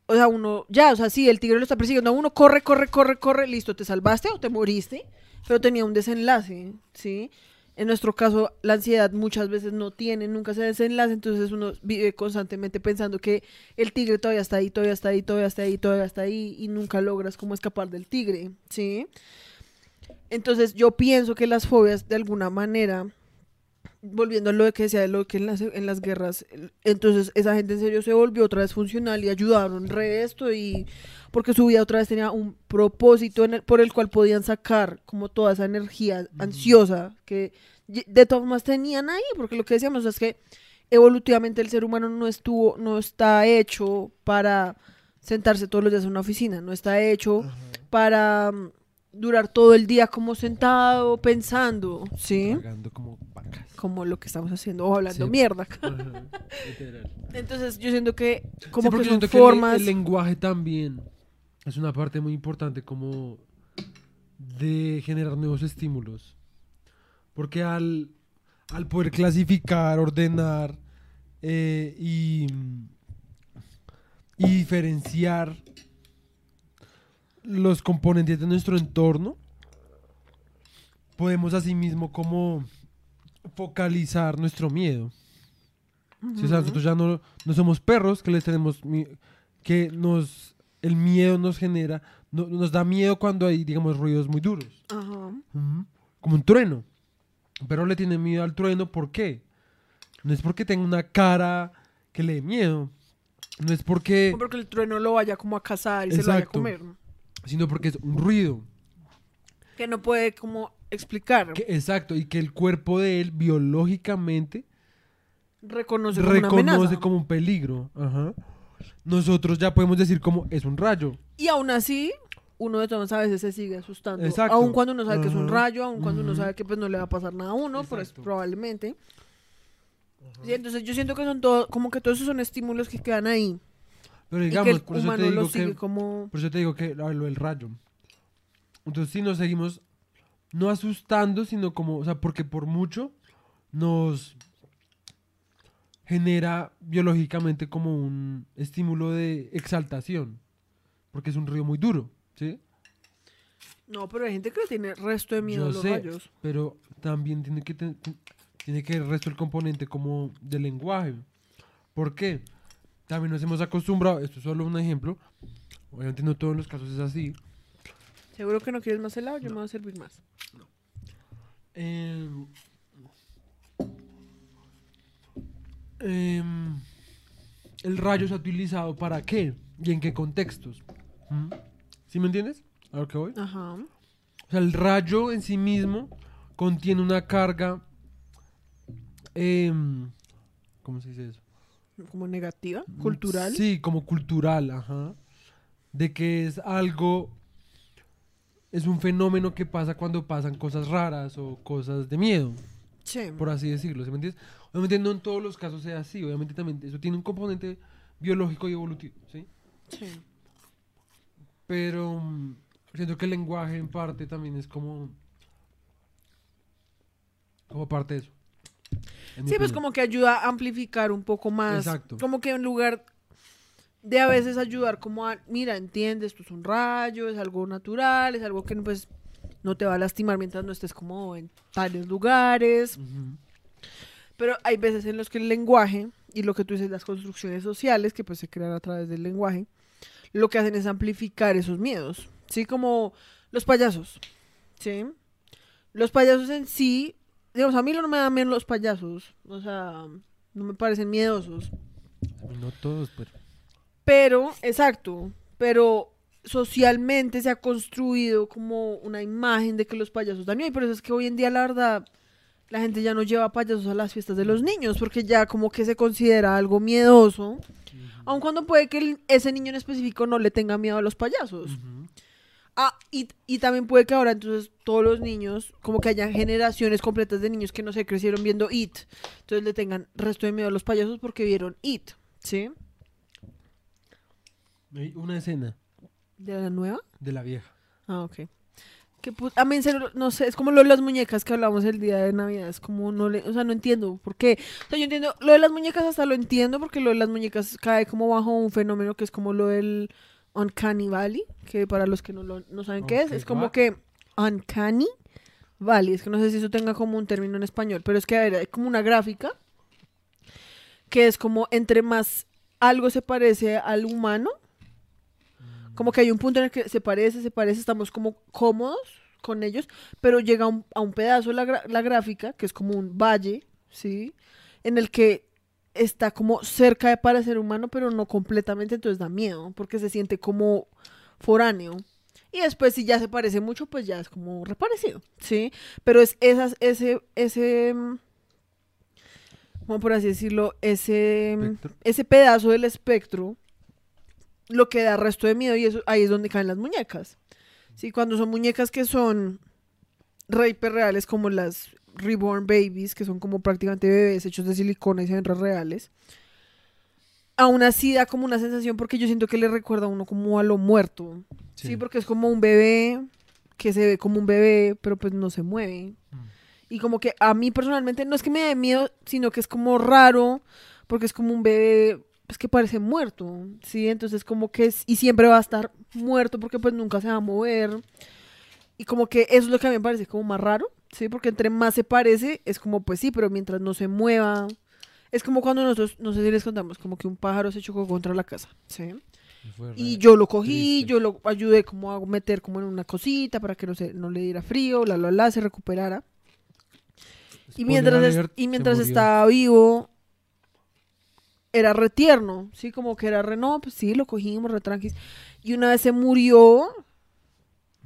O sea, uno, ya, o sea, sí, el tigre lo está persiguiendo uno, corre, corre, corre, corre, listo, te salvaste o te moriste, pero tenía un desenlace, ¿sí? En nuestro caso, la ansiedad muchas veces no tiene, nunca se desenlace, entonces uno vive constantemente pensando que el tigre todavía está ahí, todavía está ahí, todavía está ahí, todavía está ahí, y nunca logras como escapar del tigre, ¿sí? Entonces yo pienso que las fobias de alguna manera, volviendo a lo que decía de lo que en las, en las guerras, entonces esa gente en serio se volvió otra vez funcional y ayudaron re esto y porque su vida otra vez tenía un propósito en el- por el cual podían sacar como toda esa energía ansiosa que de todas formas tenían ahí, porque lo que decíamos es que evolutivamente el ser humano no estuvo, no está hecho para sentarse todos los días en una oficina, no está hecho para mm, durar todo el día como sentado pensando, ¿sí? Como vacas. Como lo que estamos haciendo o hablando Sí. mierda. Ajá. Entonces yo siento que Sí, como porque que son siento que el- formas el, lenguaje también es una parte muy importante como de generar nuevos estímulos. Porque al, al poder clasificar, ordenar eh, y, y diferenciar los componentes de nuestro entorno, podemos asimismo como focalizar nuestro miedo. Sí, o sea, nosotros ya no, no somos perros que les tenemos que nos el miedo nos genera no- nos da miedo cuando hay digamos ruidos muy duros Ajá. Ujú. como un trueno pero le tiene miedo al trueno ¿por qué? no es porque tenga una cara que le dé miedo no es porque No porque el trueno lo vaya como a cazar y se lo vaya a Exacto. comer. Sino porque es un ruido Que no puede como explicar, que- exacto y que el cuerpo de él biológicamente reconoce como reconoce como un peligro Ajá. nosotros ya podemos decir como es un rayo Y aún así, uno de todas a veces se sigue asustando. Exacto. Aun cuando uno sabe que es un rayo, aun cuando uno Ujú. sabe que pues no le va a pasar nada a uno, pues probablemente. Sí, entonces yo siento que son todo, como que todos esos son estímulos que quedan ahí. Pero y que digamos el por eso te digo que como... Por eso te digo que lo del rayo. Entonces sí nos seguimos no asustando, sino como, o sea, porque por mucho nos genera biológicamente como un estímulo de exaltación, porque es un río muy duro, ¿sí? No, pero hay gente que tiene resto de miedo Yo a los sé, rayos. pero también tiene que ten- tiene que el resto el componente como del lenguaje. ¿Por qué? También nos hemos acostumbrado, esto es solo un ejemplo, obviamente no todos los casos es así, Seguro que no quieres más helado, yo me voy a servir más. Em, em, el rayo se ha utilizado para qué y en qué contextos. ¿Mm? ¿Sí me entiendes? A lo que voy. Ajá. O sea, el rayo en sí mismo contiene una carga. em, ¿Cómo se dice eso? Como negativa, cultural. Sí, como cultural, ajá. De que es algo es un fenómeno que pasa cuando pasan cosas raras o cosas de miedo, Sí. por así decirlo. ¿sí me entiendes? Obviamente no en todos los casos sea así, obviamente también eso tiene un componente biológico y evolutivo, ¿sí? Sí. Pero mm, siento que el lenguaje en parte también es como como parte de eso. Sí, pues opinión. como que ayuda a amplificar un poco más. Exacto. Como que en lugar de a veces ayudar como a, mira, entiendes, esto es un rayo, es algo natural, es algo que pues no te va a lastimar mientras no estés como en tales lugares. Ujú. Pero hay veces en los que el lenguaje y lo que tú dices, las construcciones sociales, que pues se crean a través del lenguaje, lo que hacen es amplificar esos miedos. Sí, como los payasos. Sí. Los payasos en sí, digamos, a mí no me dan miedo los payasos. O sea, no me parecen miedosos. A mí no todos, pero Pero, exacto, pero socialmente se ha construido como una imagen de que los payasos dan miedo. Y por eso es que hoy en día, la verdad, la gente ya no lleva payasos a las fiestas de los niños, porque ya como que se considera algo miedoso. Aun cuando puede que el- ese niño en específico no le tenga miedo a los payasos. Ah, y, y también puede que ahora entonces todos los niños, como que hayan generaciones completas de niños que no sé, crecieron viendo It. Entonces le tengan resto de miedo a los payasos porque vieron It. ¿Sí? Hay una escena ¿De la nueva? de la vieja. Ah, ok. Que a mí no sé, es como lo de las muñecas que hablamos el día de Navidad, es como no le, o sea, no entiendo por qué. O sea, yo entiendo, lo de las muñecas hasta lo entiendo porque lo de las muñecas cae como bajo un fenómeno que es como lo del Uncanny Valley, que para los que no, lo, no saben qué es, es como what? que Uncanny Valley, es que no sé si eso tenga como un término en español, pero es que a ver, hay como una gráfica que es como entre más algo se parece al humano, como que hay un punto en el que se parece, se parece, estamos como cómodos con ellos, pero llega a un, a un pedazo la, la gráfica, que es como un valle, ¿sí? En el que está como cerca de parecer humano, pero no completamente, entonces da miedo, porque se siente como foráneo. Y después, si ya se parece mucho, pues ya es como reparecido, ¿sí? Pero es esas, ese, ese, mm, como por así decirlo, ese, mm, Espectro. ese pedazo del espectro lo que da resto de miedo y eso ahí es donde caen las muñecas. Sí, cuando son muñecas que son re hiperreales como las reborn babies, que son como prácticamente bebés hechos de silicona y se ven reales. Aún así da como una sensación porque yo siento que le recuerda a uno como a lo muerto. Sí, Sí. porque es como un bebé que se ve como un bebé, pero pues no se mueve. Mm. Y como que a mí personalmente no es que me dé miedo, sino que es como raro, porque es como un bebé pues que parece muerto, ¿sí? Entonces como que es, y siempre va a estar muerto porque pues nunca se va a mover. Y como que eso es lo que a mí me parece como más raro, ¿sí? Porque entre más se parece, es como pues sí, pero mientras no se mueva. Es como cuando nosotros, no sé si les contamos, como que un pájaro se chocó contra la casa, ¿sí? Y yo lo cogí, triste. yo lo ayudé como a meter como en una cosita para que no, se, no le diera frío, la, la, la, se recuperara. Y mientras, es- y mientras estaba vivo, era retierno, ¿sí? Como que era re, no, pues sí, lo cogimos, re tranquis. Y una vez se murió,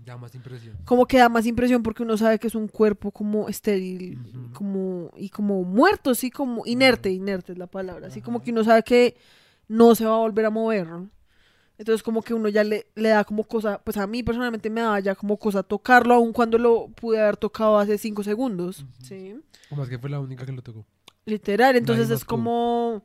Da más impresión. como que da más impresión porque uno sabe que es un cuerpo como estéril, Ujú. como, y como muerto, sí, como inerte, inerte es la palabra, así como que uno sabe que no se va a volver a mover, ¿no? Entonces como que uno ya le, le da como cosa, pues a mí personalmente me daba ya como cosa tocarlo, aun cuando lo pude haber tocado hace cinco segundos. ¿sí? O más que fue la única que lo tocó. Literal, entonces es pudo.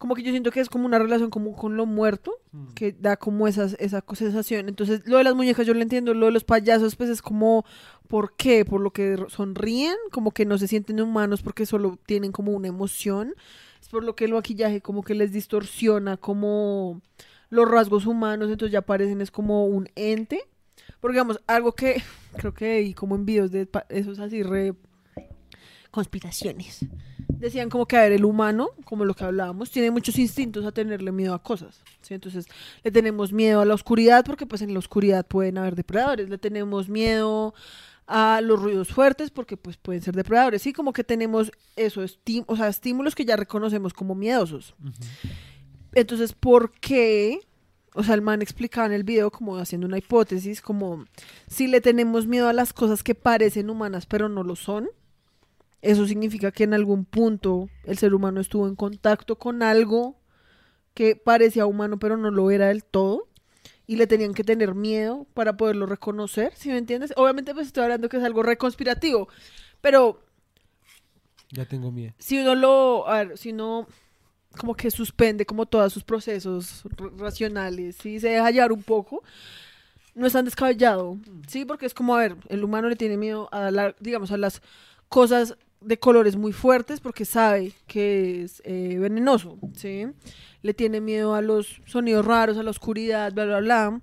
Como, que yo siento que es como una relación como con lo muerto, Mm. que da como esas, esa sensación. Entonces, lo de las muñecas yo lo entiendo, lo de los payasos, pues es como, ¿por qué? Por lo que sonríen, como que no se sienten humanos porque solo tienen como una emoción. Es por lo que el maquillaje como que les distorsiona como los rasgos humanos, entonces ya parecen es como un ente. Porque digamos, algo que creo que vi como en videos de esos así re conspiraciones. Decían como que, a ver, el humano, como lo que hablábamos, tiene muchos instintos a tenerle miedo a cosas. ¿sí? Entonces, le tenemos miedo a la oscuridad porque pues en la oscuridad pueden haber depredadores. Le tenemos miedo a los ruidos fuertes porque pues pueden ser depredadores. Sí, como que tenemos eso, o sea, estímulos que ya reconocemos como miedosos. Entonces, ¿por qué? O sea, el man explicaba en el video como haciendo una hipótesis, como si le tenemos miedo a las cosas que parecen humanas pero no lo son, eso significa que en algún punto el ser humano estuvo en contacto con algo que parecía humano pero no lo era del todo. y le tenían que tener miedo para poderlo reconocer, ¿sí me entiendes? Obviamente pues estoy hablando que es algo reconspirativo, pero Ya tengo miedo. si uno lo, a ver, si uno como que suspende como todos sus procesos racionales y se deja llevar un poco, no es tan descabellado, ¿sí? Porque es como, a ver, el humano le tiene miedo a, la, digamos, a las cosas de colores muy fuertes porque sabe que es eh, venenoso, ¿sí? Le tiene miedo a los sonidos raros, a la oscuridad, bla, bla, bla.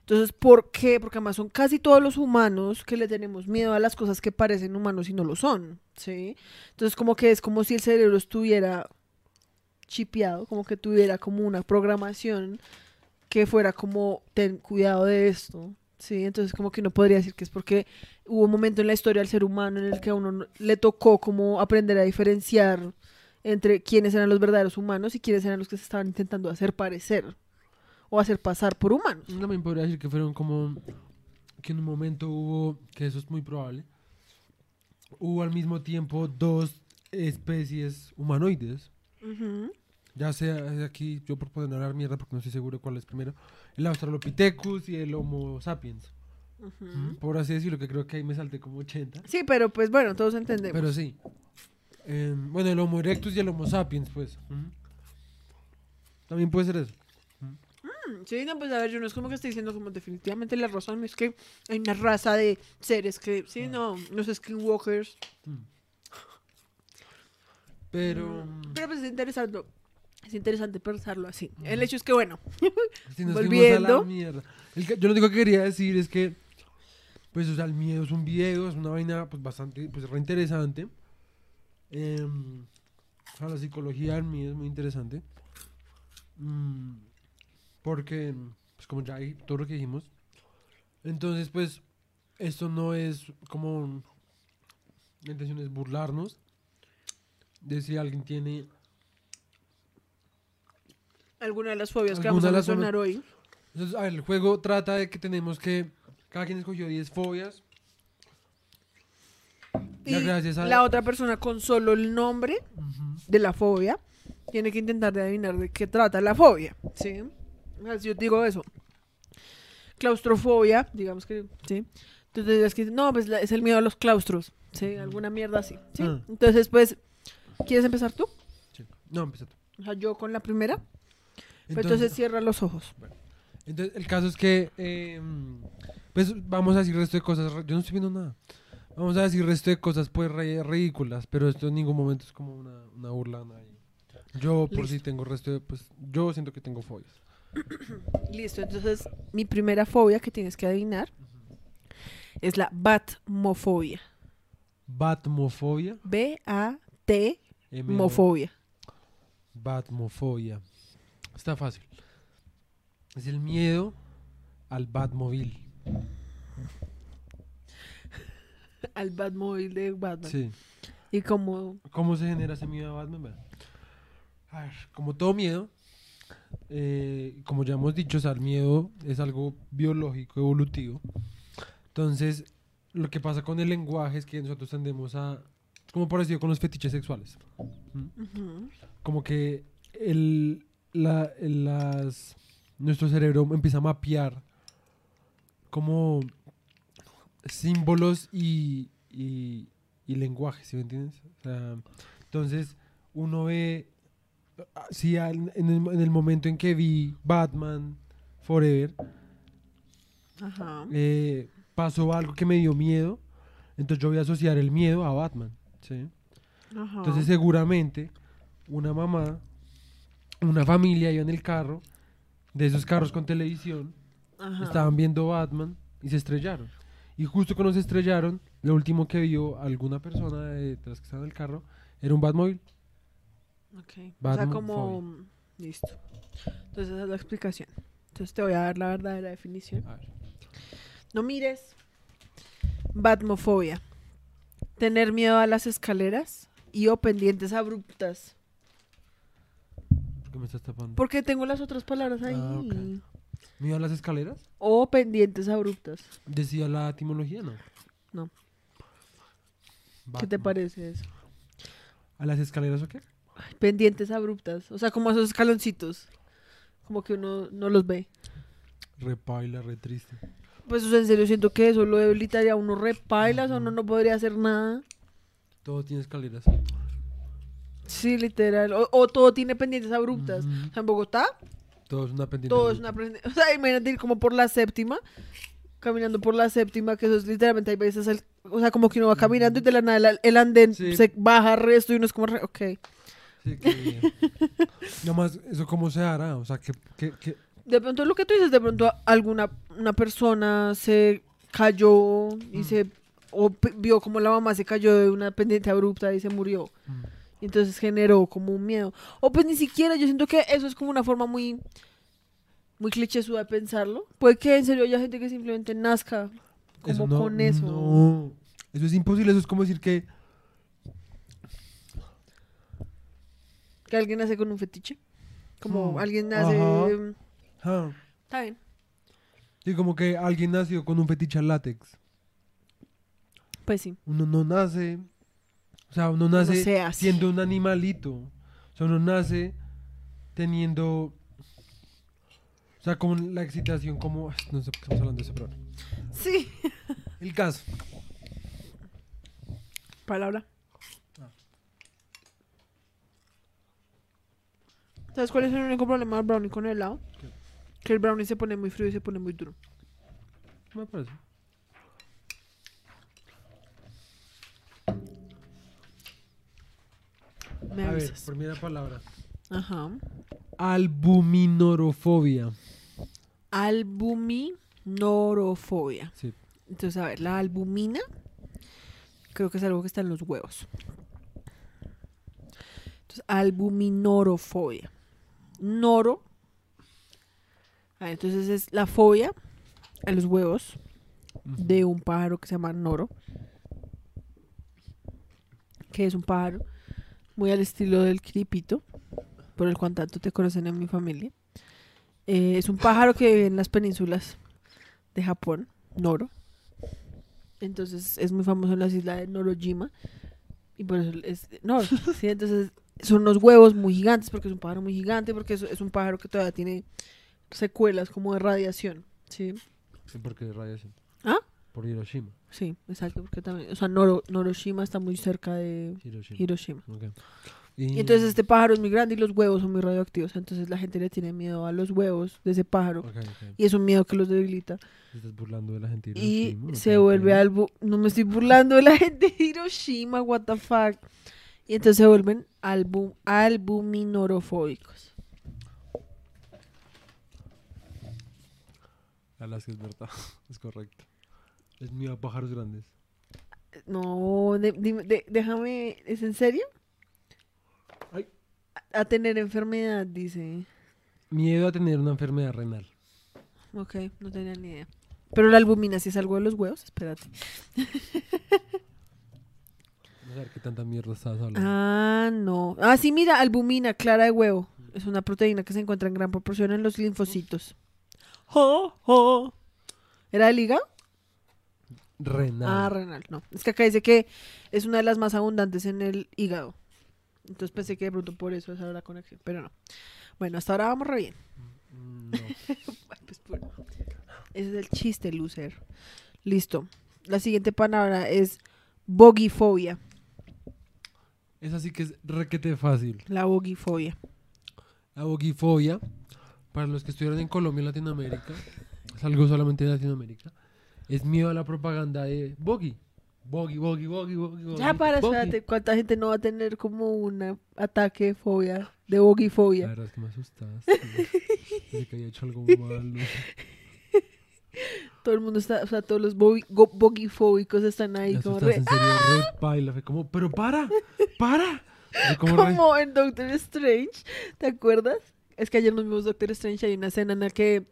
Entonces, ¿por qué? Porque además son casi todos los humanos que le tenemos miedo a las cosas que parecen humanos y no lo son, ¿sí? Entonces, como que es como si el cerebro estuviera chipeado, como que tuviera como una programación que fuera como, ten cuidado de esto, ¿sí? Entonces, como que uno podría decir que es porque hubo un momento en la historia del ser humano en el que a uno no- le tocó como aprender a diferenciar entre quiénes eran los verdaderos humanos y quiénes eran los que se estaban intentando hacer parecer o hacer pasar por humanos. También podría decir que fueron como que en un momento hubo, que eso es muy probable, hubo al mismo tiempo dos especies humanoides. Ujú. Ya sea eh, aquí, yo por poder hablar mierda porque no estoy seguro cuál es primero, el Australopithecus y el Homo sapiens. Por así decirlo, que creo que ahí me salté como 80. Sí, pero pues bueno, todos entendemos. Pero sí. Eh, bueno, el Homo erectus y el Homo sapiens, pues. También puede ser eso. Mm, Sí, no, pues a ver, yo no es como que estoy diciendo como definitivamente la razón, es que hay una raza de seres que, sí, no, los skinwalkers. Mm. Pero. Pero pues es interesante, es interesante pensarlo así. El hecho es que, bueno, Si nos fuimos a Volviendo. la mierda. El yo lo único que quería decir es que, pues, o sea, el miedo es un video, es una vaina, pues, bastante, pues, re interesante. Em, o sea, la psicología del miedo es muy interesante. Mm, porque, pues, como ya hay todo lo que dijimos. Entonces, pues, esto no es como, la intención es burlarnos de si alguien tiene alguna de las fobias que vamos a mencionar hoy. Entonces, a ver, el juego trata de que tenemos que. Cada quien escogió 10 fobias. Y gracias a- la otra persona con solo el nombre Ujú. de la fobia tiene que intentar de adivinar de qué trata la fobia, ¿sí? Si yo digo eso, claustrofobia, digamos que, ¿sí? Entonces es que, no, pues la- es el miedo a los claustros, ¿sí? Alguna mierda así, ¿sí? Ah. Entonces, pues, ¿quieres empezar tú? Sí. No, empieza tú. O sea, yo con la primera. Entonces, Entonces, cierra los ojos. entonces, el caso es que. eh, pues vamos a decir resto de cosas. Yo no estoy viendo nada. Vamos a decir resto de cosas, pues, re- ridículas. Pero esto en ningún momento es como una, una burla nadie. Yo, por si tengo resto de. Pues, yo siento que tengo fobias. Listo, entonces mi primera fobia que tienes que adivinar es la batmofobia. Batmofobia. B-A-T M O- mofobia. Batmofobia. Está fácil. Es el miedo al Batmóvil. Al Batmóvil de Batman. Sí. Y como ¿Cómo se genera ese miedo a Batman? A ver, como todo miedo, eh, como ya hemos dicho, o sea, el miedo es algo biológico, evolutivo. Entonces, lo que pasa con el lenguaje es que nosotros tendemos a... Es como parecido con los fetiches sexuales. ¿Mm? Como que el, la, las, nuestro cerebro empieza a mapear como símbolos y, y, y lenguaje, ¿sí me entiendes? O sea, entonces uno ve, ah, si al- en, el, en el momento en que vi Batman Forever, Ajá. eh, pasó algo que me dio miedo, entonces yo voy a asociar el miedo a Batman, ¿sí? Ajá. Entonces seguramente una mamá, una familia iba en el carro, de esos carros con televisión, Ajá. estaban viendo Batman y se estrellaron. Y justo cuando se estrellaron, lo último que vio alguna persona de, de las que estaban en el carro era un Batmóvil. Ok. O sea, como... Listo. Entonces esa es la explicación. Entonces te voy a dar la verdadera definición. A ver. No mires. Batmofobia. Tener miedo a las escaleras y o pendientes abruptas. ¿Por qué me estás tapando? Porque tengo las otras palabras ahí. Ah, ok. ¿Miedo a las escaleras? O pendientes abruptas. Decía la etimología, no. No. ¿Qué te parece eso? ¿A las escaleras o qué? Ay, pendientes abruptas. O sea, como esos escaloncitos. Como que uno no los ve. Repaila, re triste. Pues o sea, en serio siento que eso lo debilitaría uno repailas o uno no podría hacer nada. Todo tiene escaleras. Sí, literal. O, o todo tiene pendientes abruptas. O sea, en Bogotá Todo es una pendiente. todo es una pendiente. O sea, imagínate ir como por la séptima, caminando por la séptima, que eso es literalmente hay veces, el- o sea, como que uno va caminando y de la nada el, el andén Sí. se baja resto y uno es como, re- ok. Sí, que... Nomás, ¿eso cómo se hará? O sea, que... que, que... De pronto lo que tú dices, de pronto alguna una persona se cayó y Mm. se o vio como la mamá se cayó de una pendiente abrupta y se murió. Mm. Y entonces generó como un miedo. O pues ni siquiera, yo siento que eso es como una forma muy muy clichésuda de pensarlo. Puede que en serio haya gente que simplemente nazca como no- con eso. No, eso es imposible. Eso es como decir que... Que alguien nace con un fetiche. Como Hmm, alguien nace... ah, Está bien. sí, como que alguien nació con un fetiche al látex. Pues sí. Uno no nace... O sea, uno No nace siendo un animalito. O sea, uno nace teniendo... O sea, como la excitación, como... No sé por qué estamos hablando de eso, pero... Sí. El caso. Palabra. Ah. ¿Sabes cuál es el único problema del brownie con el helado? ¿Qué? Que el brownie se pone muy frío y se pone muy duro. Me parece. Me A ver, primera palabra. Ajá. Albuminorofobia. Albuminorofobia. Sí. Entonces, a ver, la albumina creo que es algo que está en los huevos. Entonces, albuminorofobia. Noro. Ver, entonces es la fobia a los huevos de un pájaro que se llama noro. Que es un pájaro muy al estilo del cripito, por el cual tanto te conocen en mi familia. Eh, es un pájaro que vive en las penínsulas de Japón, Noro. Entonces es muy famoso en las islas de Norojima. Y por eso es Noro. ¿sí? Entonces son unos huevos muy gigantes porque es un pájaro muy gigante, porque es, es un pájaro que todavía tiene secuelas como de radiación. Sí, Sí, porque radiación. Por Hiroshima. sí, exacto. Porque también, o sea, Noro, Noroshima está muy cerca de Hiroshima. Hiroshima. Y entonces este pájaro es muy grande y los huevos son muy radioactivos. Entonces la gente le tiene miedo a los huevos de ese pájaro. Y es un miedo que los debilita. Te estás burlando de la gente de Y se vuelve algo. No me estoy burlando de la gente de Hiroshima, what the fuck. Y entonces se vuelven album, albuminorofóbicos. Alaska es verdad. Es correcto. Es miedo a pájaros grandes. No, de- dime- de- déjame. ¿Es en serio? Ay. A, a tener enfermedad, dice. Miedo a tener una enfermedad renal. Ok, no tenía ni idea. Pero la albumina, si es algo de los huevos, espérate. A ver qué tanta mierda estás hablando. Ah, no. Ah, sí, mira, albumina, clara de huevo. Es una proteína que se encuentra en gran proporción en los linfocitos. Jo, jo. ¿Era del hígado? Renal. Ah, renal, no. Es que acá dice que es una de las más abundantes en el hígado. Entonces pensé que de pronto por eso esa era la conexión, pero no. Bueno, hasta ahora vamos re bien. Mm, no. Pues, puro. Ese es el chiste, loser. Listo. La siguiente palabra es bogifobia. Es así que es requete fácil. La bogifobia. La bogifobia, para los que estuvieron en Colombia y Latinoamérica, es algo solamente de Latinoamérica, es miedo a la propaganda de. Bogi, bogi, bogi, bogi, bogi. Ya para, espérate, ¿cuánta gente no va a tener como un ataque de fobia, de La bogifobia? verdad es que me asustaste. Pensé que había hecho algo malo. Todo el mundo está, o sea, todos los bogifóbicos están ahí como re... en serio, re paila. Fue como, pero para, para. Como re- Como en Doctor Strange, ¿te acuerdas? Es que ayer nos vimos Doctor Strange, hay una escena en la que,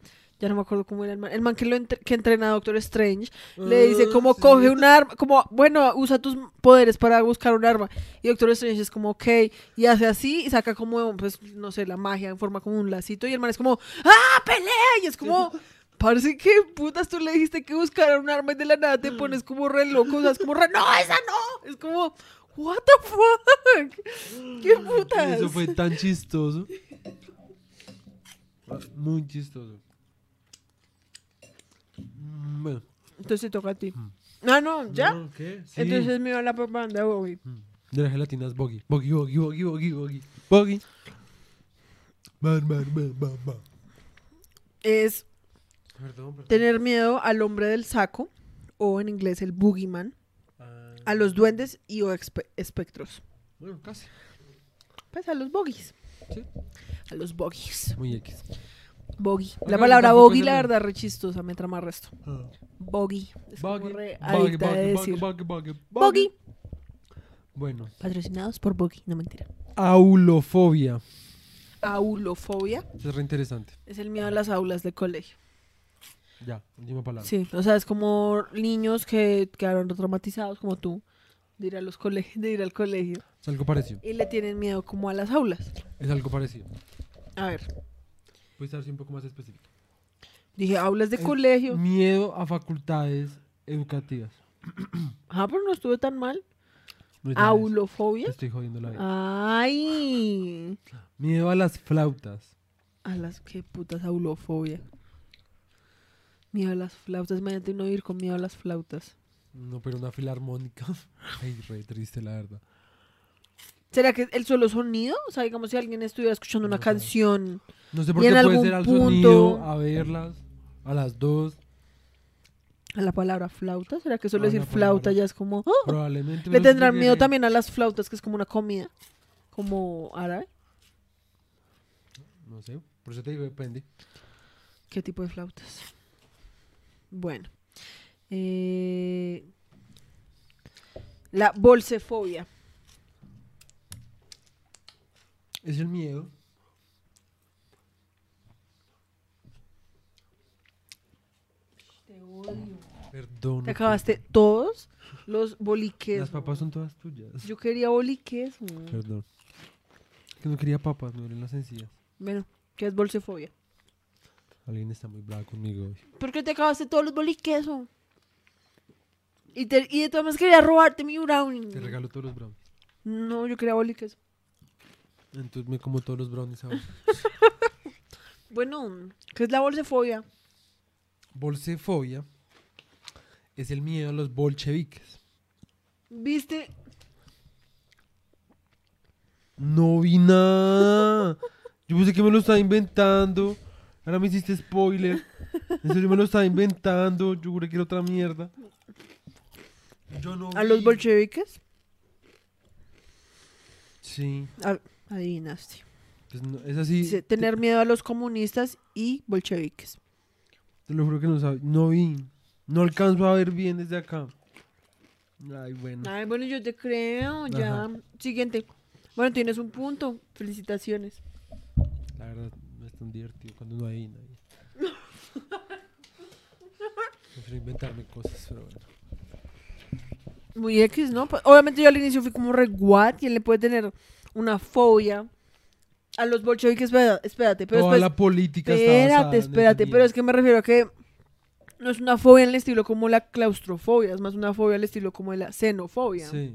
ya no me acuerdo cómo era el man, el man que, lo entre- que entrena a Doctor Strange, le dice Ah, como sí. coge un arma, como, bueno, usa tus poderes para buscar un arma. Y Doctor Strange es como, ok, y hace así y saca como, pues, no sé, la magia en forma como un lacito y el man es como, ¡ah, pelea! Y es como... Parece que putas tú le dijiste que buscara un arma y de la nada te pones como re loco, o sea, es como re, no, esa no, es como, what the fuck, qué putas. Eso fue tan chistoso. Muy chistoso. Bueno. Entonces te toca a ti. Mm. Ah, no, ¿ya? No, ¿Qué? Sí. Entonces me va la propaganda de Bobby. Mm. De la gelatina es Boggy. Boggy, Boggy, Boggy, Boggy, Boggy. Boggy. Man, man, man, man, man. Es Perdón, perdón. tener miedo al hombre del saco, o en inglés el boogeyman, Ah, a los duendes y o espectros. Bueno, casi. Pues a los bogies. Sí. A los bogies. Muy X. Bogey. Oiga, La palabra es la el- verdad, re chistosa, me trama resto. Ah. Bogey. Es como Boggy, re boggy, adicta de boggy, decir. boggy, boggy, boggy, Bogey. Bueno. Patrocinados por Bogey, no mentira. Aulofobia. Aulofobia Eso es re interesante. es el miedo a las aulas de colegio. Ya, última palabra. Sí, o sea, es como niños que quedaron traumatizados como tú de ir, a los cole- de ir al colegio Es algo parecido. y le tienen miedo como a las aulas. Es algo parecido. A ver, Puedes estar un poco más específico. dije aulas de Es colegio. Miedo a facultades educativas. Ah, pero no estuve tan mal. No, Aulofobia. te Estoy jodiendo la vida. Ay. Miedo a las flautas. A las qué putas aulofobia. Miedo a las flautas. Imagínate uno ir con miedo a las flautas. No, pero una filarmónica. Ay, re triste, la verdad. ¿Será que el solo sonido? O sea, digamos si alguien estuviera escuchando una No sé. canción. No sé por qué puede algún ser al punto- sonido, a verlas, a las dos. A la palabra flauta. ¿Será que solo A decir la flauta palabra. ya es como... ¡ah! Probablemente. Le tendrán miedo que- también a las flautas, que es como una comida. Como árabe. No sé, por eso te digo, depende. ¿Qué tipo de flautas? Bueno. Eh, la bolsefobia. Es el miedo. Te odio. Perdón. Te acabaste todos los boliques. Las papas son todas tuyas. Yo quería boliques. Perdón. Que no quería papas, me duelen las encías. Bueno, ¿qué es bolsefobia? Alguien está muy bravo conmigo hoy. ¿Por qué te acabaste todos los boliques? Y, te- y de todas maneras quería robarte mi brownie. Te regalo todos los brownies. No, yo quería boliques. Entonces me como todos los brownies ahora. Bueno, ¿qué es la bolsefobia? Bolsefobia es el miedo a los bolcheviques. ¿Viste? No vi nada. Yo pensé que me lo estaba inventando. Ahora me hiciste spoiler. En serio me lo estaba inventando. Yo juré que era otra mierda. Yo no ¿A los vi. bolcheviques? Sí. Ah, adivinaste. Pues no, es así. Dice, tener miedo a los comunistas y bolcheviques. Te lo juro que no sabía. No vi. No alcanzo a ver bien desde acá. Ay, bueno. Ay, bueno, yo te creo, ya. Siguiente. Bueno, tienes un punto. Felicitaciones. La verdad, no es tan divertido cuando no hay nadie. Prefiero inventarme cosas, pero bueno. Muy X, ¿no? Pues, obviamente yo al inicio fui como re what, ¿quién le puede tener una fobia a los bolcheviques? Espérate, pero Toda después... la política Espérate, espérate, pero es que me refiero a que no es una fobia en el estilo como la claustrofobia, es más una fobia al estilo como la xenofobia. Sí,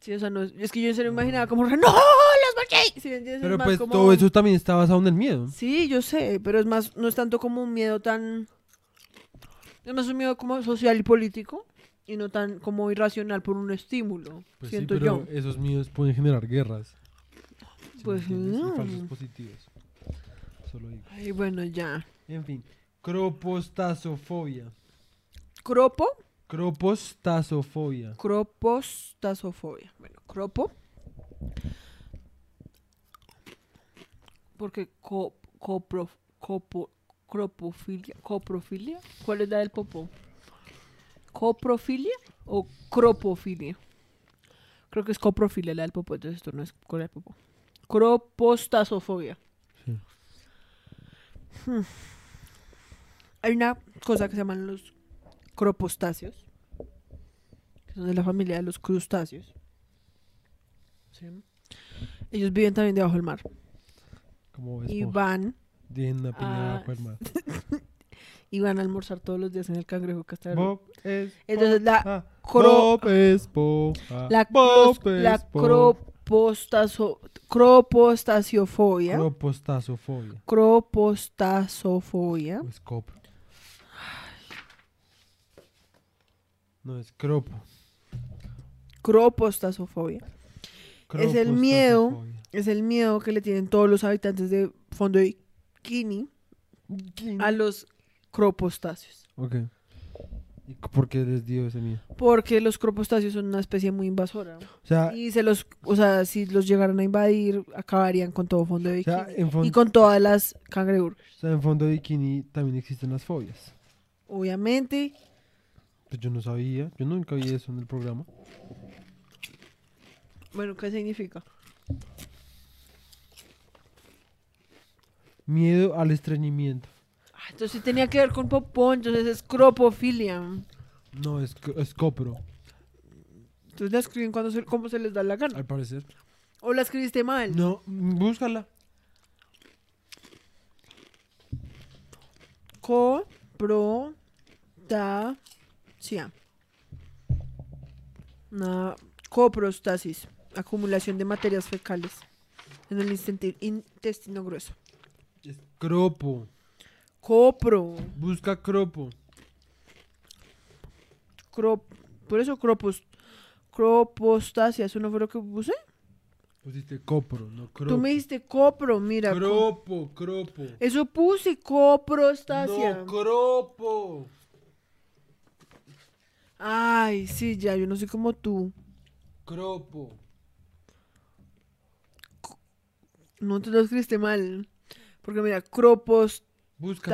Sí. o sea, no es, es que yo en serio me imaginaba como, ¡No! ¡Los bolcheviques! Sí, Pero pues como- todo eso también está basado en el miedo. Sí, yo sé, pero es más, no es tanto como un miedo tan... Es más un miedo como social y político y no tan como irracional por un estímulo, Pues sí, siento pero yo. esos miedos pueden generar guerras. ¿sí me Pues? Y no. falsos positivos. Solo digo. Ay, bueno, ya. En fin. Cropostasofobia. Cropo, Cropostasofobia. cropostasofobia. Bueno, cropo. Porque co, copro, copo, cropofilia, coprofilia. ¿Cuál es la del popo? ¿Coprofilia o cropofilia? Creo que es coprofilia la del popo, entonces esto no es con el popo. Cropostasofobia. Sí. Hmm. Hay una cosa que se llaman los cropostáceos, que son de la familia de los crustáceos. Sí. Ellos viven también debajo del mar Como ves, y van Tienen una piña Ah, bajo el mar. y van a almorzar todos los días en el cangrejo castrero. Bob es Entonces la ah, cro- Bob Esponja. la, Bob cros- la Esponja. cropostazo- cropostaciofobia, Cropostasofobia. cropostasofobia. No, es cropo. Cropostasofobia. Es el miedo. Es el miedo que le tienen todos los habitantes de fondo de bikini a los cropostáceos. Ok. ¿Y por qué les dio ese miedo? Porque los cropostáceos son una especie muy invasora. O sea, Y se los, o sea, si los llegaran a invadir, acabarían con todo fondo de o sea, bikini. Y con todas las cangreburgers. o sea, en fondo de bikini también existen las fobias. Obviamente, Pues yo no sabía. Yo nunca vi eso en el programa. bueno, ¿qué significa? Miedo al estreñimiento. Ah, entonces tenía que ver con popó, entonces es cropofilia. No, es, es copro, Entonces la escriben cuando se, como se les da la gana. al parecer. O la escribiste mal. No, mm, búscala. Coprotasia. Una coprostasis. Acumulación de materias fecales en el intesti- intestino grueso. Es cropo. Copro. Busca cropo. Crop, por eso cropos, cropostasia. ¿Eso no fue lo que puse? Pusiste copro, no cropo. Tú me dijiste copro, mira. Cropo, cropo. Eso puse, coprostasia. No, cropo. Ay, sí, ya, yo no soy como tú. Cropo. No te lo escribiste mal. Porque mira, cropostasiofobia. Busca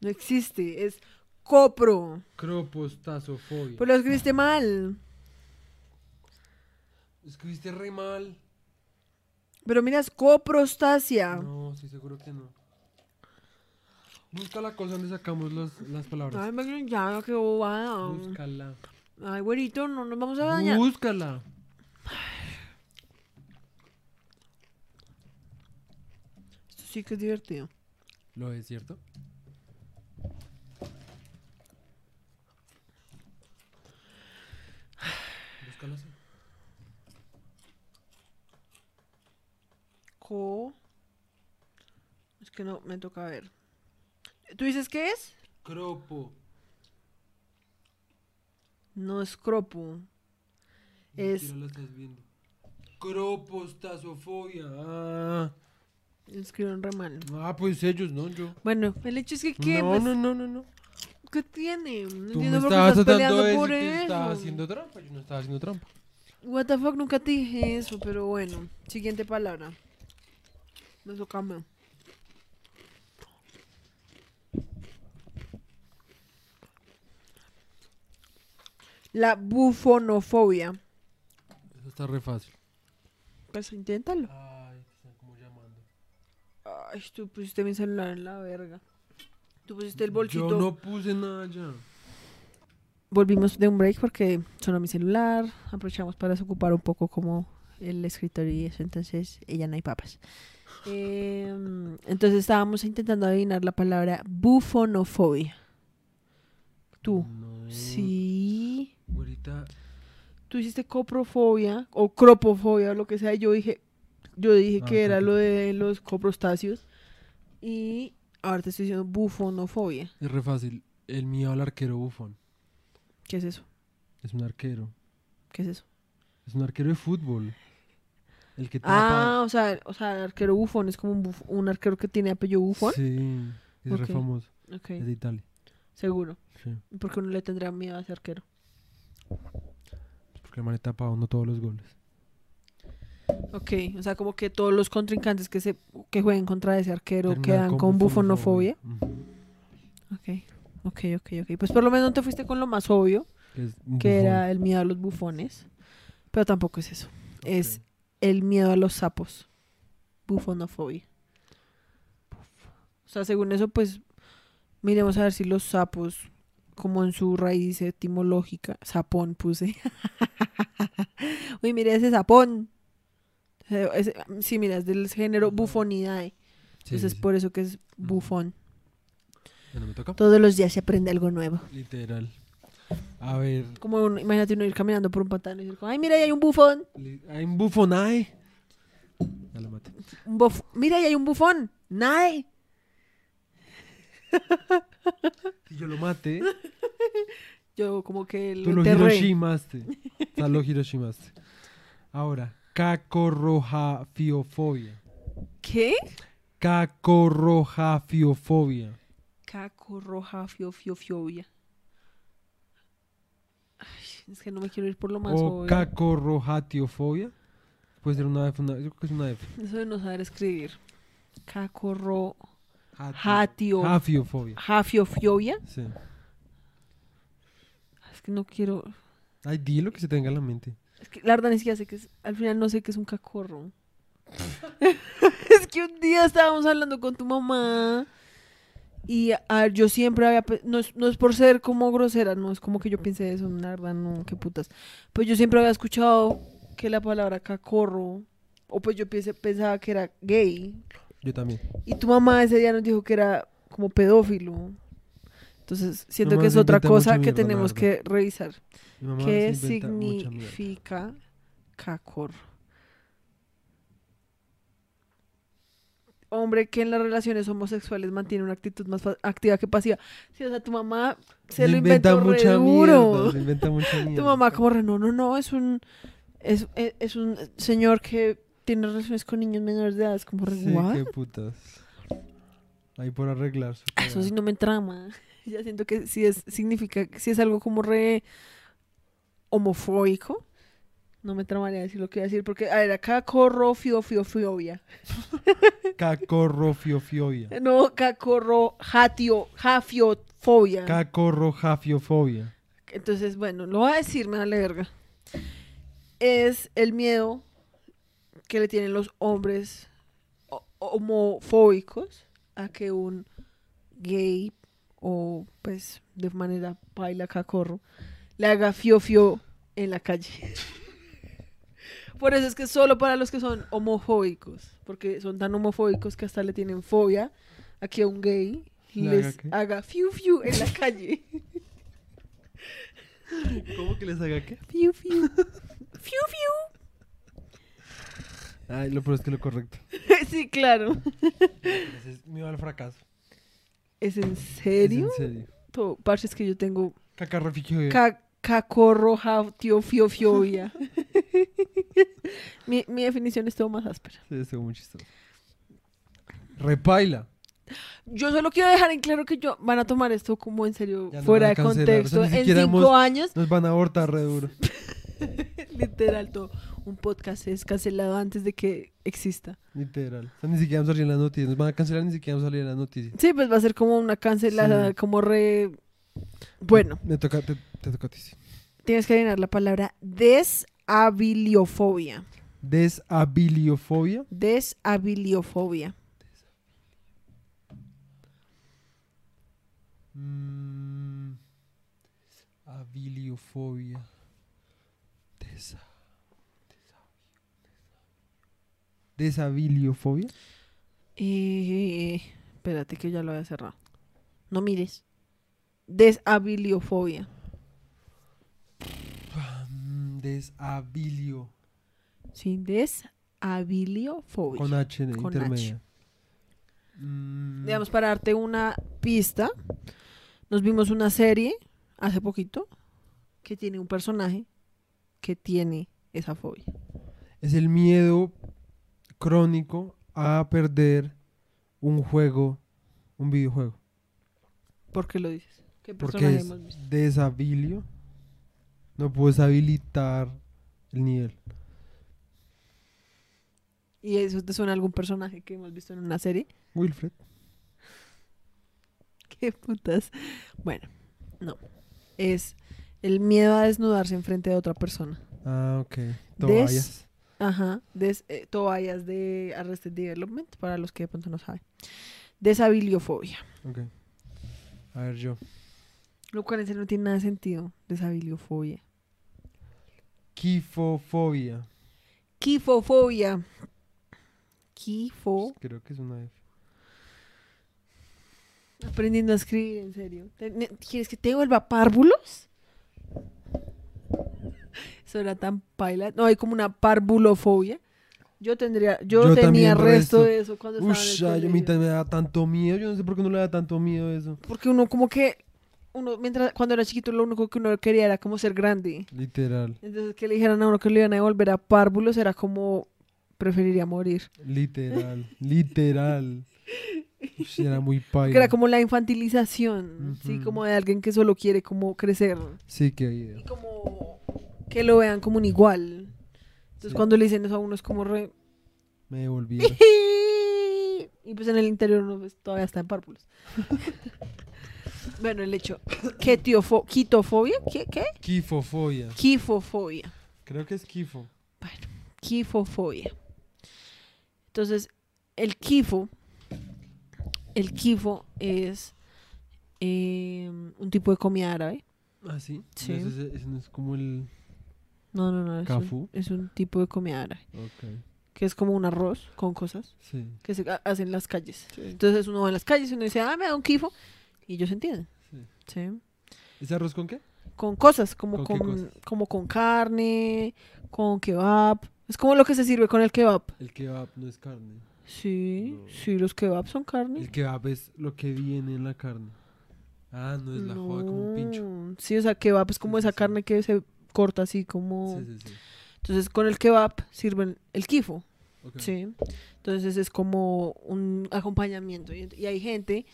No existe, es copro. cropostasofobia. Pero lo escribiste mal. Escribiste re mal. Pero mira, es coprostasia. No, sí, seguro que no. Busca la cosa donde sacamos los- las palabras. Ay, me ya, qué bobada. Búscala. Ay, güerito, no nos vamos a dañar. Búscala. Sí que es divertido. Lo es, ¿cierto? Búscala así. Co. Es que no, me toca ver. ¿Tú dices qué es? Cropo. No es cropo. Es- la estás viendo. Cropostasofobia. Ah. Escriben re mal. ah, pues ellos, no yo. Bueno, el hecho es que ¿qué? No, Pues, no, no, no, no. ¿Qué tiene? No Tú me entiendo por qué estabas estás tratando peleando de por decir que eso. estaba haciendo trampa. Yo no estaba haciendo trampa. What the fuck, nunca te dije eso, pero bueno. Siguiente palabra. Eso cambia. La bufonofobia. Eso está re fácil. Pues inténtalo. Ay, tú pusiste mi celular en la verga. Tú pusiste el bolsito. Yo no puse nada ya. Volvimos de un break porque sonó mi celular. Aprovechamos para desocupar un poco como el escritorio y eso. Entonces, ella no hay papas. Em, entonces estábamos intentando adivinar la palabra bufonofobia. Tú. No. Sí. Ahorita. Tú hiciste coprofobia o cropofobia o lo que sea. y Yo dije, yo dije Ah, que era lo de los coprostáceos. Y ahora te estoy diciendo bufonofobia. Es re fácil. El miedo al arquero bufón. ¿Qué es eso? Es un arquero. ¿Qué es eso? Es un arquero de fútbol. El que Ah, o sea, o sea, el arquero bufón es como un, buf- un arquero que tiene apellido bufón. Sí. Es re famoso. Ok, Es de Italia. seguro. Sí. Porque uno le tendrá miedo a ese arquero. Porque el man está tapando todos los goles. Ok, o sea, como que todos los contrincantes que se que jueguen contra ese arquero quedan con bufonofobia. Ujú. Ok, ok, ok, ok. Pues por lo menos no te fuiste con lo más obvio, Que es era el miedo a los bufones. Pero tampoco es eso. Es el miedo a los sapos. Bufonofobia. O sea, según eso, pues miremos a ver si los sapos, como en su raíz etimológica, sapón puse. Uy, mira ese sapón. Eh, ese- sí, mira, es del género bufonidae. Entonces sí, por eso que es bufón. Me toca. Todos los días se aprende algo nuevo. Literal. A ver. Como un- imagínate uno ir caminando por un pantano y decir, ay, mira, ahí hay un bufón. Hay un bufón. Ya lo maté. Un mira, ahí hay un bufón. Nae. Si yo lo maté, Yo como que tú lo lo enterré. hiroshimaste. O sea, lo hiroshimaste. Ahora, cacorrojafiofobia. ¿Qué? Cacorrojafiofobia. Caco roja fio fio fiobia. Ay, es que no me quiero ir por lo más O obvio. cacorrojatiofobia. Puede ser una F, una, yo creo que es una F. Eso de no saber escribir. Caco ro Hatio. Hatio. Jafiofobia. Jafiofobia. Sí. Es que no quiero. Ay, di lo que se tenga en la mente. Es que la verdad ni siquiera sé que es. Al final no sé qué es un cacorro. es que un día estábamos hablando con tu mamá. Y a yo siempre había. No es, no es por ser como grosera, no es como que yo piense eso, la verdad, no, qué putas. Pues yo siempre había escuchado que la palabra cacorro. O pues yo pensé- pensaba que era gay. Yo también. Y tu mamá ese día nos dijo que era como pedófilo. Entonces, siento que es otra inventa cosa que tenemos que revisar. ¿Qué inventa significa cacor? Hombre que en las relaciones homosexuales mantiene una actitud más activa que pasiva. Sí, o sea, tu mamá se lo inventó re mucha duro. mierda. Se inventa mucha mierda. Tu mamá como re, no, no, no, es un es, es, es un señor que tiene relaciones con niños menores de edad, es como re, Sí, "What?". qué putas. Ahí por arreglar su Eso sí no me trama. Ya siento que sí es, significa, si es algo como re homofóbico. No me tramaría decir lo que iba a decir, porque, a ver, acá corro fio fio fiobia. Cacorrofiofobia. No, cacorro jatio, jafiofobia. Cacorrojafiofobia. Entonces, bueno, lo voy a decir, me vale verga. Es el miedo que le tienen los hombres ho- homofóbicos a que un gay o pues de manera baila cacorro le haga fio fio en la calle. Por eso es que solo para los que son homofóbicos, porque son tan homofóbicos que hasta le tienen fobia a que un gay ¿Le les haga haga fiu fiu en la calle. ¿Cómo que les haga qué? Fiu, fiu. Fiu, fiu. Ay, lo peor es que lo correcto. Sí, claro. Ese es miedo al fracaso. ¿Es en Es serio? en serio. To- Parce, es que yo tengo Cacarrofobia. ca cacorro, tío, fio, mi, mi definición es todo más áspera. Sí, estuvo muy chistoso. Repaila. Yo solo quiero dejar en claro que yo van a tomar esto como en serio, fuera de contexto. o sea, ni en cinco hemos- años, Nos van a abortar re duro. literal, todo un podcast es cancelado antes de que exista. Literal. O sea, ni siquiera vamos a salir en las noticias. Nos van a cancelar ni siquiera vamos a salir en las noticias. Sí, pues va a ser como una cancelada, Sí. como re... Bueno, Me toca, te, te toca a ti. sí. tienes que adivinar la palabra desabiliofobia. Desabiliofobia. Desabiliofobia. Mm. Desabiliofobia. Eh, espérate que ya lo había cerrado. No mires. Desabiliofobia. Mm, Desabilio. Sí, desabiliofobia. Con H de Con intermedia. Mm, Digamos, para darte una pista, nos vimos una serie hace poquito que tiene un personaje que tiene esa fobia. Es el miedo crónico a perder un juego, un videojuego. ¿Por qué lo dices? ¿Qué Porque personaje es hemos visto? desabilio. No puedes habilitar el nivel. ¿Y eso te suena a algún personaje que hemos visto en una serie? Wilfred. Qué putas. Bueno, no. Es el miedo a desnudarse enfrente de otra persona. Ah, ok. Toallas. Ajá. Des, eh, toallas de Arrested Development, para los que de pronto no saben. Desabiliofobia. Ok. A ver, yo. Lo cual en serio no tiene nada de sentido. Desabiliofobia. Kifofobia. Kifofobia. Kifo. Creo que es una F. Aprendiendo a escribir, en serio. ¿Quieres que te vuelva párvulos? Eso era tan paila. No, hay como una parvulofobia. Yo tendría, yo, Yo tenía resto resto. de eso cuando estaba en el ay, a mí colegio. también me da tanto miedo. Yo no sé por qué no le da tanto miedo eso. Porque uno como que, uno mientras cuando era chiquito lo único que uno quería era como ser grande. Literal. Entonces que le dijeran a uno que le iban a devolver a párvulos era como preferiría morir. Literal. literal. Era muy paila. Que era como la infantilización, sí, como de alguien que solo quiere como crecer Sí, qué idea. y como que lo vean como un igual. Entonces Sí. cuando le dicen eso a uno es como re... Me devolví. Y pues en el interior uno pues, todavía está en párvulos. bueno, el hecho. ¿Quitofobia? ¿Qué? ¿Qué? Kifofobia. Quifofobia. Creo que es kifo. Bueno, quifofobia. Entonces, el quifo, el quifo es eh, un tipo de comida árabe. Ah, sí. Sí. Ese, ese no es como el. No, no, no. Es un, ¿Cafú? es un tipo de comida árabe. Ok. Que es como un arroz con cosas Sí. que se ha- hacen en las calles. Entonces uno va en las calles y uno dice, ah, me da un quifo. Y ellos entienden. sí. Sí. ¿Ese arroz con qué? Con cosas, como ¿Con qué con, cosas? como con carne, con kebab. Es como lo que se sirve con el kebab. El kebab no es carne. Sí, No. sí, los kebabs son carne. El kebab es lo que viene en la carne. Ah, no es la joda como un pincho. Sí, o sea, kebab es como sí, esa sí. carne que se corta así como... Sí, sí, sí. Entonces con el kebab sirven el kifo. ¿sí? Entonces es como un acompañamiento. Y, y hay gente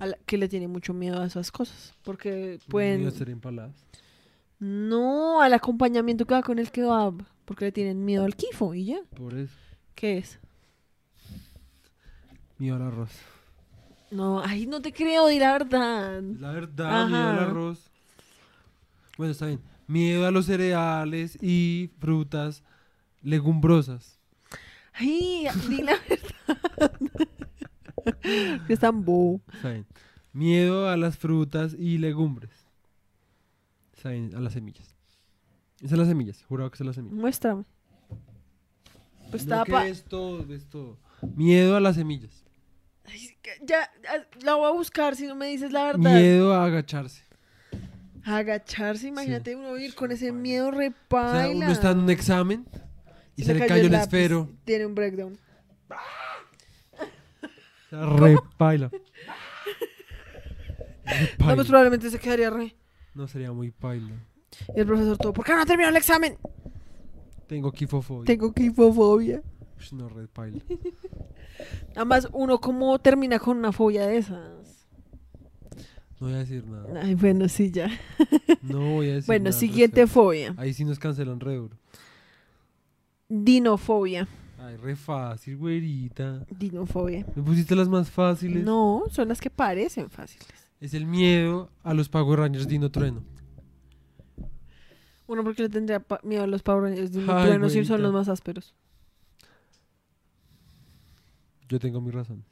a la que le tiene mucho miedo a esas cosas. Porque pueden... Miedo a ser empaladas. No, al acompañamiento que va con el kebab. Porque le tienen miedo al kifo y ya. Por eso. ¿Qué es? Miedo al arroz. No, ay, no te creo, di la verdad. La verdad, miedo al arroz. Bueno, está bien. Miedo a los cereales y frutas legumbrosas. Ay, di la verdad. es tan bobo. Miedo a las frutas y legumbres. Está bien, a las semillas. Es a las semillas, jurado que es a las semillas. Muéstrame. Pues no, estaba que pa- es todo, es todo. Miedo a las semillas. Ay, ya, la voy a buscar si no me dices la verdad. Miedo a agacharse. Agacharse, imagínate uno ir con ese miedo O repaila. sea, uno está en un examen y se, le cayó el lápiz, esfero. Tiene un breakdown. O repaila. No, pues probablemente se quedaría re. No sería muy paila. Y el profesor todo, ¿por qué no terminó el examen? Tengo quifofobia. Tengo quifofobia. Ush, No, red paila. Además, uno como termina con una fobia de esas. No voy a decir nada. Ay, bueno, sí, ya. No voy a decir Bueno, nada al siguiente fobia. Ahí sí nos cancelan re duro. Dinofobia. Ay, re fácil, güerita. Dinofobia. Me pusiste las más fáciles. No, son las que parecen fáciles. Es el miedo a los Power Rangers Dino Trueno. Uno porque le tendría miedo a los Power Rangers Ay, trueno si son los más ásperos. Yo tengo mis razones.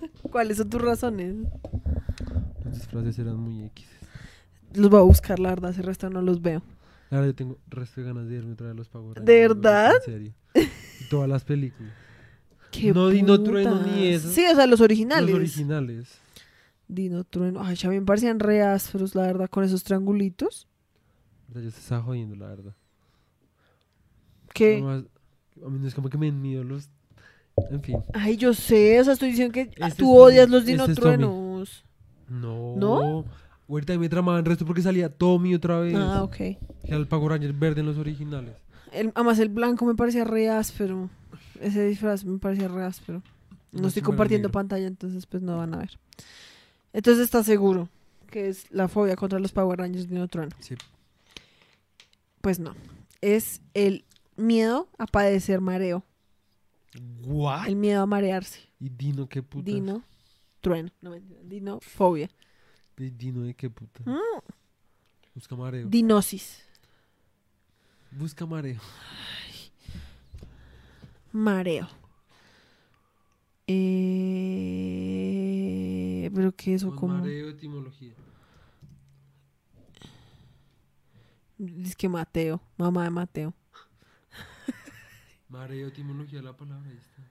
¿Cuáles son tus razones? Los disfraces eran muy X. Los voy a buscar, la verdad, ese resto no los veo. Ahora yo tengo resto de ganas de irme otra vez los Power Rangers. ¿De verdad? En serio. Y todas las películas. ¿Qué No Dino Trueno ni putas. esos. Sí, o sea, los originales. Los originales. Dino Trueno. Ay, ya me parecían re ásperos, la verdad, con esos triangulitos. Yo se estaba jodiendo, la verdad. ¿Qué? A mí no es como que me den miedo los... En fin. Ay, yo sé, o sea, estoy diciendo que Este tú odias Tommy, los este es dinotruenos. No. ¿No? Ahorita me tramaban resto porque salía Tommy otra vez. Ah, ok. Era el Power Ranger verde en los originales. El, además, el blanco me parecía re áspero. Ese disfraz me parecía re áspero. No No, estoy compartiendo pantalla, entonces pues no van a ver. Entonces está seguro que es la fobia contra los Power Rangers Dinotrueno. Sí. Pues no. Es el miedo a padecer mareo. ¿What? El miedo a marearse. ¿Y Dino qué puta? Dino. Trueno. No mentira. Dinofobia. ¿Y Dino de qué puta? Mm. Busca mareo. Dinosis. Busca mareo. Mareo. Eh, pero que eso como mareo, etimología. es que Mateo, mamá de Mateo. Mareo, etimología de la palabra. Ahí está.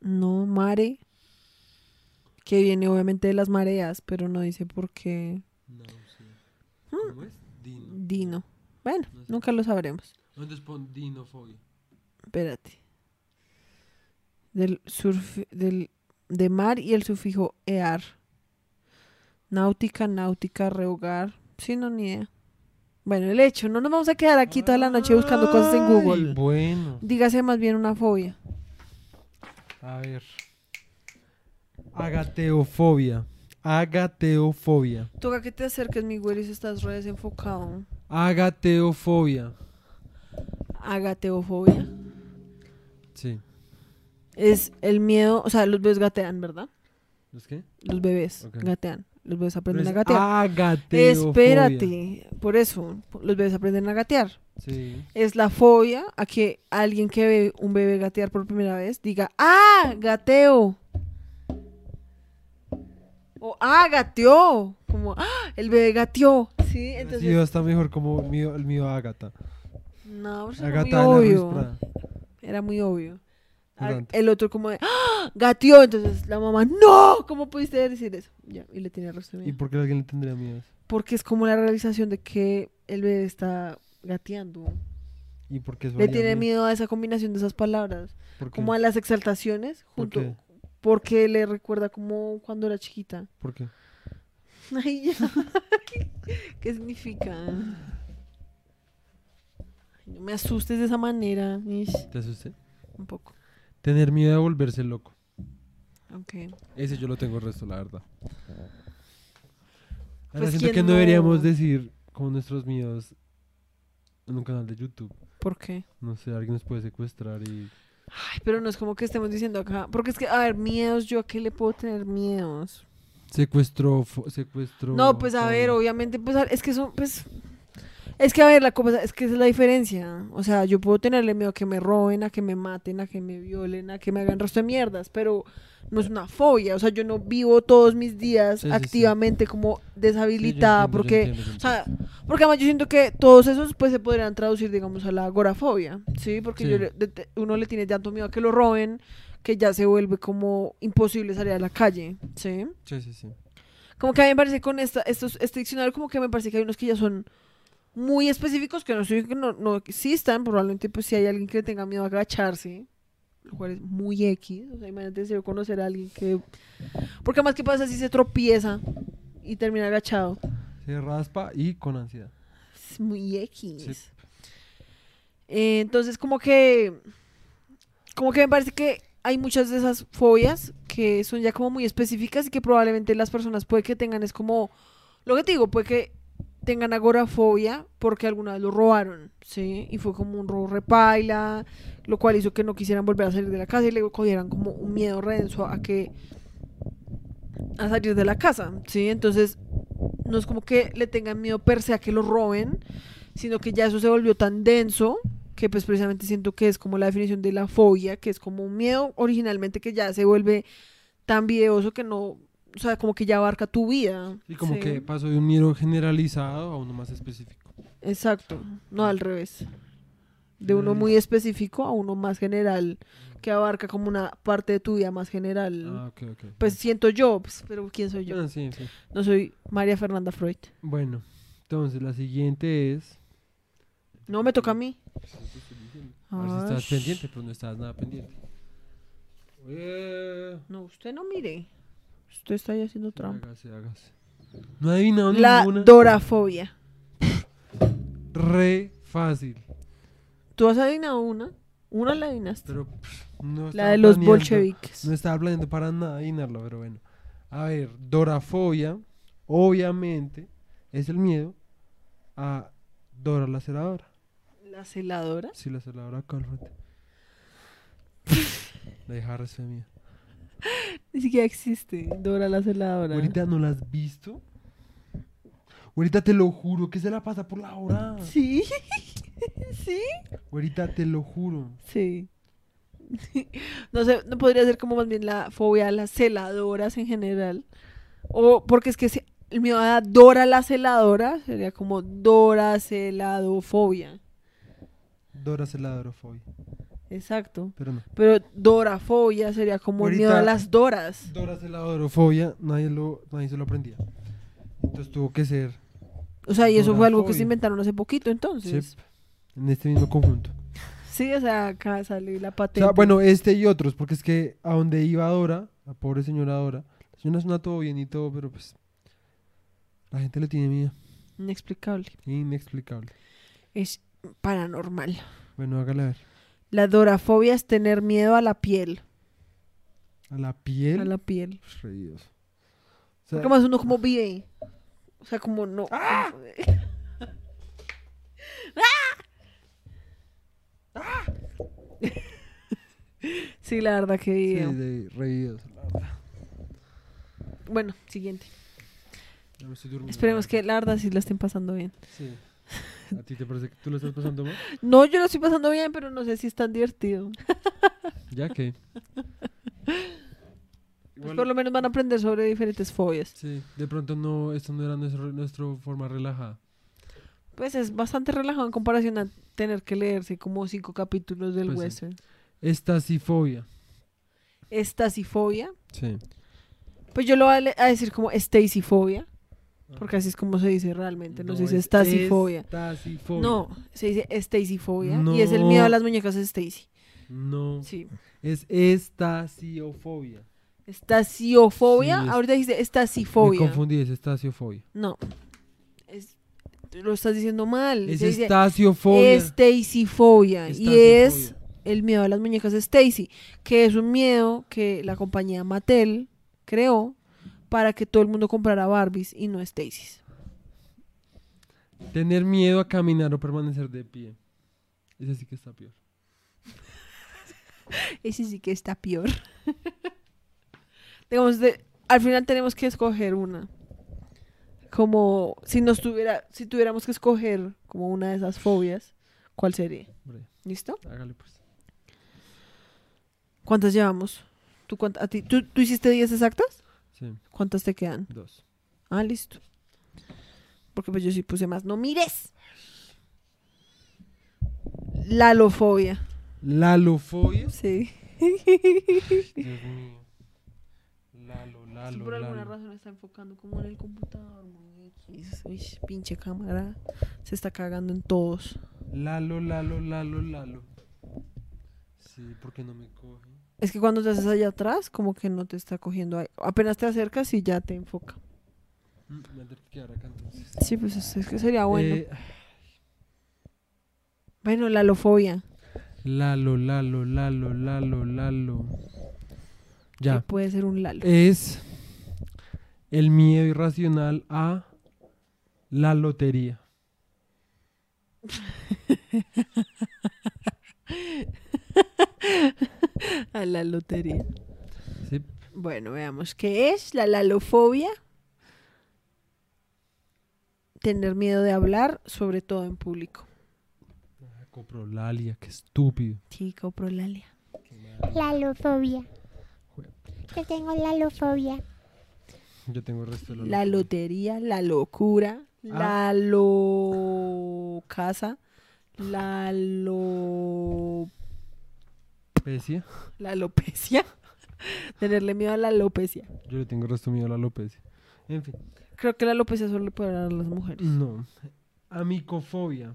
No, mare. Que viene obviamente de las mareas, pero no dice por qué No sé. Mm. ¿Cómo es? Dino. Dino. Bueno, No sé. nunca lo sabremos. ¿Dónde es pondinofobia? Espérate. Del surf, del de mar y el sufijo ear. Náutica, náutica, rehogar. Sí, no, ni idea. Bueno, el hecho, no nos vamos a quedar aquí toda la noche buscando cosas en Google. Bueno, Dígase más bien una fobia. a ver. Agateofobia. Agateofobia. Toca que te acerques, mi güey, si estás re desenfocado. Agateofobia. Agateofobia. Sí. Es el miedo, o sea, los bebés gatean, ¿verdad? ¿Es qué? Los bebés Ok. gatean. Los bebés aprenden a gatear. Agateofobia. Espérate, por eso, los bebés aprenden a gatear. Sí. Es la fobia a que alguien que ve un bebé gatear por primera vez diga, ¡ah! ¡Gateo! O ¡ah! ¡Gateó! Como, ¡ah! El bebé gateó. Sí, Entonces, entonces. está mejor como el mío, el mío Agata. No, pues era muy obvio. Era muy obvio. Durante. El otro como de, ¡ah! ¡Gateó! Entonces la mamá, ¡no! ¿Cómo pudiste decir eso? Ya, y le tiene resto de ¿Y por qué alguien le tendría miedo? a eso? Porque es como la realización de que el bebé está gateando. ¿Y por qué Le tiene miedo a esa combinación de esas palabras. ¿Por qué? Como a las exaltaciones, ¿Por junto, qué? porque le recuerda como cuando era chiquita. ¿Por qué? Ay, ya. ¿Qué significa? Ay, no me asustes de esa manera. Ish, ¿Te asusté? un poco. Tener miedo a volverse loco. Ok. Ese yo lo tengo el resto, la verdad. Ahora Pues, siento ¿quién que no no? deberíamos decir como nuestros miedos en un canal de YouTube. ¿Por qué? No sé, alguien nos puede secuestrar y... Ay, pero no es como que estemos diciendo acá. Porque es que, a ver, miedos, ¿yo a qué le puedo tener miedos? Secuestro, fo- secuestro... No, pues a ver, obviamente, pues a- es que son, pues... Es que a ver, la cosa, es que esa es la diferencia. O sea, yo puedo tenerle miedo a que me roben, a que me maten, a que me violen, a que me hagan resto de mierdas, pero no es una fobia. O sea, yo no vivo todos mis días Sí, sí, sí. activamente como Sí, deshabilitada, entiendo, porque... entiendo, O sea, porque además yo siento que todos esos pues se podrían traducir, digamos, a la agorafobia, ¿sí? Porque yo de- uno le tiene tanto miedo a que lo roben que ya se vuelve como imposible salir a la calle, ¿sí? Sí, sí, sí. Como que a mí me parece con esta, estos, este diccionario como que me parece que hay unos que ya son muy específicos que no estoy que no, no existan, probablemente pues si hay alguien que le tenga miedo a agacharse, lo cual es muy X, o sea, imagínate si yo conocer a alguien que... Porque además, ¿qué pasa si se tropieza y termina agachado? Se raspa y con ansiedad. Es muy X. Sí. Eh, entonces, como que. Como que me parece que hay muchas de esas fobias que son ya como muy específicas y que probablemente las personas puede que tengan, es como. Lo que te digo, puede que tengan agorafobia porque alguna vez lo robaron, ¿sí? Y fue como un robo repaila, lo cual hizo que no quisieran volver a salir de la casa y le cogieran como un miedo redenso a que. a salir de la casa, ¿sí? Entonces, no es como que le tengan miedo per se a que lo roben, sino que ya eso se volvió tan denso que pues precisamente siento que es como la definición de la fobia, que es como un miedo originalmente que ya se vuelve tan videoso que no, o sea, como que ya abarca tu vida. Y como Sí. que pasó de un miedo generalizado a uno más específico. Exacto, no al revés. De uno muy específico a uno más general, que abarca como una parte de tu vida más general. Ah, ok, ok. Pues siento yo, pues, pero ¿quién soy yo? Ah, sí, sí. No soy María Fernanda Freud. Bueno, entonces la siguiente es... No, me toca a mí. A ver si estás pendiente, pero no estás nada pendiente. Eh, No, usted no mire. Usted está ahí haciendo trampa. hágase, hágase. No he adivinado La ninguna. dorafobia. Re fácil. ¿Tú has adivinado una? Una la adivinaste. Pero pff, no La estaba de los planeando- bolcheviques. No estaba planeando para nada adivinarlo, pero bueno. A ver, dorafobia, obviamente, es el miedo a Dora la celadora. ¿La celadora? Sí, la celadora frente. La fue mía. Ni siquiera existe. Dora la celadora. Ahorita no la has visto. Ahorita te lo juro que se la pasa por la hora. ¿Sí? ¿Sí? Ahorita te lo juro. Sí. No sé, no podría ser como más bien la fobia a las celadoras en general. O porque es que se- el miedo a Dora la celadora sería como Dora celadofobia. Dora celadorofobia. Exacto. Pero no. Pero Dorafobia sería como el miedo a las Doras. Dora celadorofobia, nadie, lo, nadie se lo aprendía. Entonces tuvo que ser. O sea, y eso fue algo que se inventaron hace poquito entonces. Sí. en este mismo conjunto. Sí, o sea, acá sale la O patente. sea, bueno, este y otros, porque es que a donde iba Dora, la pobre señora Dora, la señora suena todo bien y todo, pero pues la gente le tiene miedo. Inexplicable. Inexplicable. Es paranormal. Bueno, hágale a ver. La dorafobia es tener miedo a la piel. A la piel. A la piel. Pues, Dios. O sea, Porque más uno como vive. O sea, como no. ¡Ah! como- sí, la verdad que sí, de re Dios, la verdad. Bueno, siguiente. Ya me estoy durmiendo. Esperemos que la verdad sí la estén pasando bien. Sí. ¿A ti te parece que tú lo estás pasando mal? No, yo lo estoy pasando bien, pero no sé si es tan divertido. Ya que. Pues por lo menos van a aprender sobre diferentes fobias. Sí, de pronto no, esto no era nuestro, nuestra forma relajada. Pues es bastante relajado en comparación a tener que leerse como cinco capítulos del Pues sí. western. Estasifobia. Estasifobia. Sí. Pues yo lo voy a, decir como Stacyfobia, porque así es como se dice realmente, no, se dice es Stasifobia. Estasifobia. No, se dice Stacyfobia y es el No. miedo a las muñecas de Stacy. No. Sí. Es estasiofobia. Estasiofobia, Sí, es- ahorita dice Me Estasifobia. confundí, es estasiofobia. No. Es- lo estás diciendo mal. Es estasiofobia. Stacyfobia y es el miedo a las muñecas de Stacy, que es un miedo que la compañía Mattel creó para que todo el mundo comprara Barbies y no Stacy's. Tener miedo a caminar o permanecer de pie. Ese sí que está peor. Ese sí que está peor. Digamos, de- al final tenemos que escoger una. Como si nos tuviera, si tuviéramos que escoger como una de esas fobias, ¿cuál sería? Hombre, ¿Listo? hágale pues. ¿Cuántas llevamos? ¿Tú, cuánt- a ti- ¿tú, tú hiciste 10 exactas? Sí, ¿Cuántas te quedan? dos. Ah, listo. Porque pues yo sí puse más. ¡No mires! Lalofobia. Lalofobia. Sí. Dios mío. Lalo, Lalo, por alguna razón está enfocando como en el computador. Uy, pinche cámara. Se está cagando en todos. Lalo, Lalo, Lalo, Lalo. Sí, porque no me coge. Es que cuando te haces allá atrás, como que no te está cogiendo ahí. Apenas te acercas y ya te enfoca. Mm, Me voy a tener que quedar acá entonces. Sí, pues es, es que sería bueno. Eh, Bueno, la alofobia. Lalo, Lalo, Lalo, Lalo, Lalo. Ya. puede ser un lalo. Es el miedo irracional a la lotería. A la lotería. Sí. Bueno, veamos. ¿Qué es la lalofobia? Tener miedo de hablar, sobre todo en público. Ah, Coprolalia, qué estúpido. Sí, coprolalia. Lalofobia. Yo tengo lalofobia. Yo tengo el resto de la La lotería, la locura, la lo casa, la lo Pecia. la alopecia. Tenerle miedo a la alopecia. Yo le tengo el resto mío a la alopecia. En fin. Creo que la alopecia solo le puede dar a las mujeres. No. Amicofobia.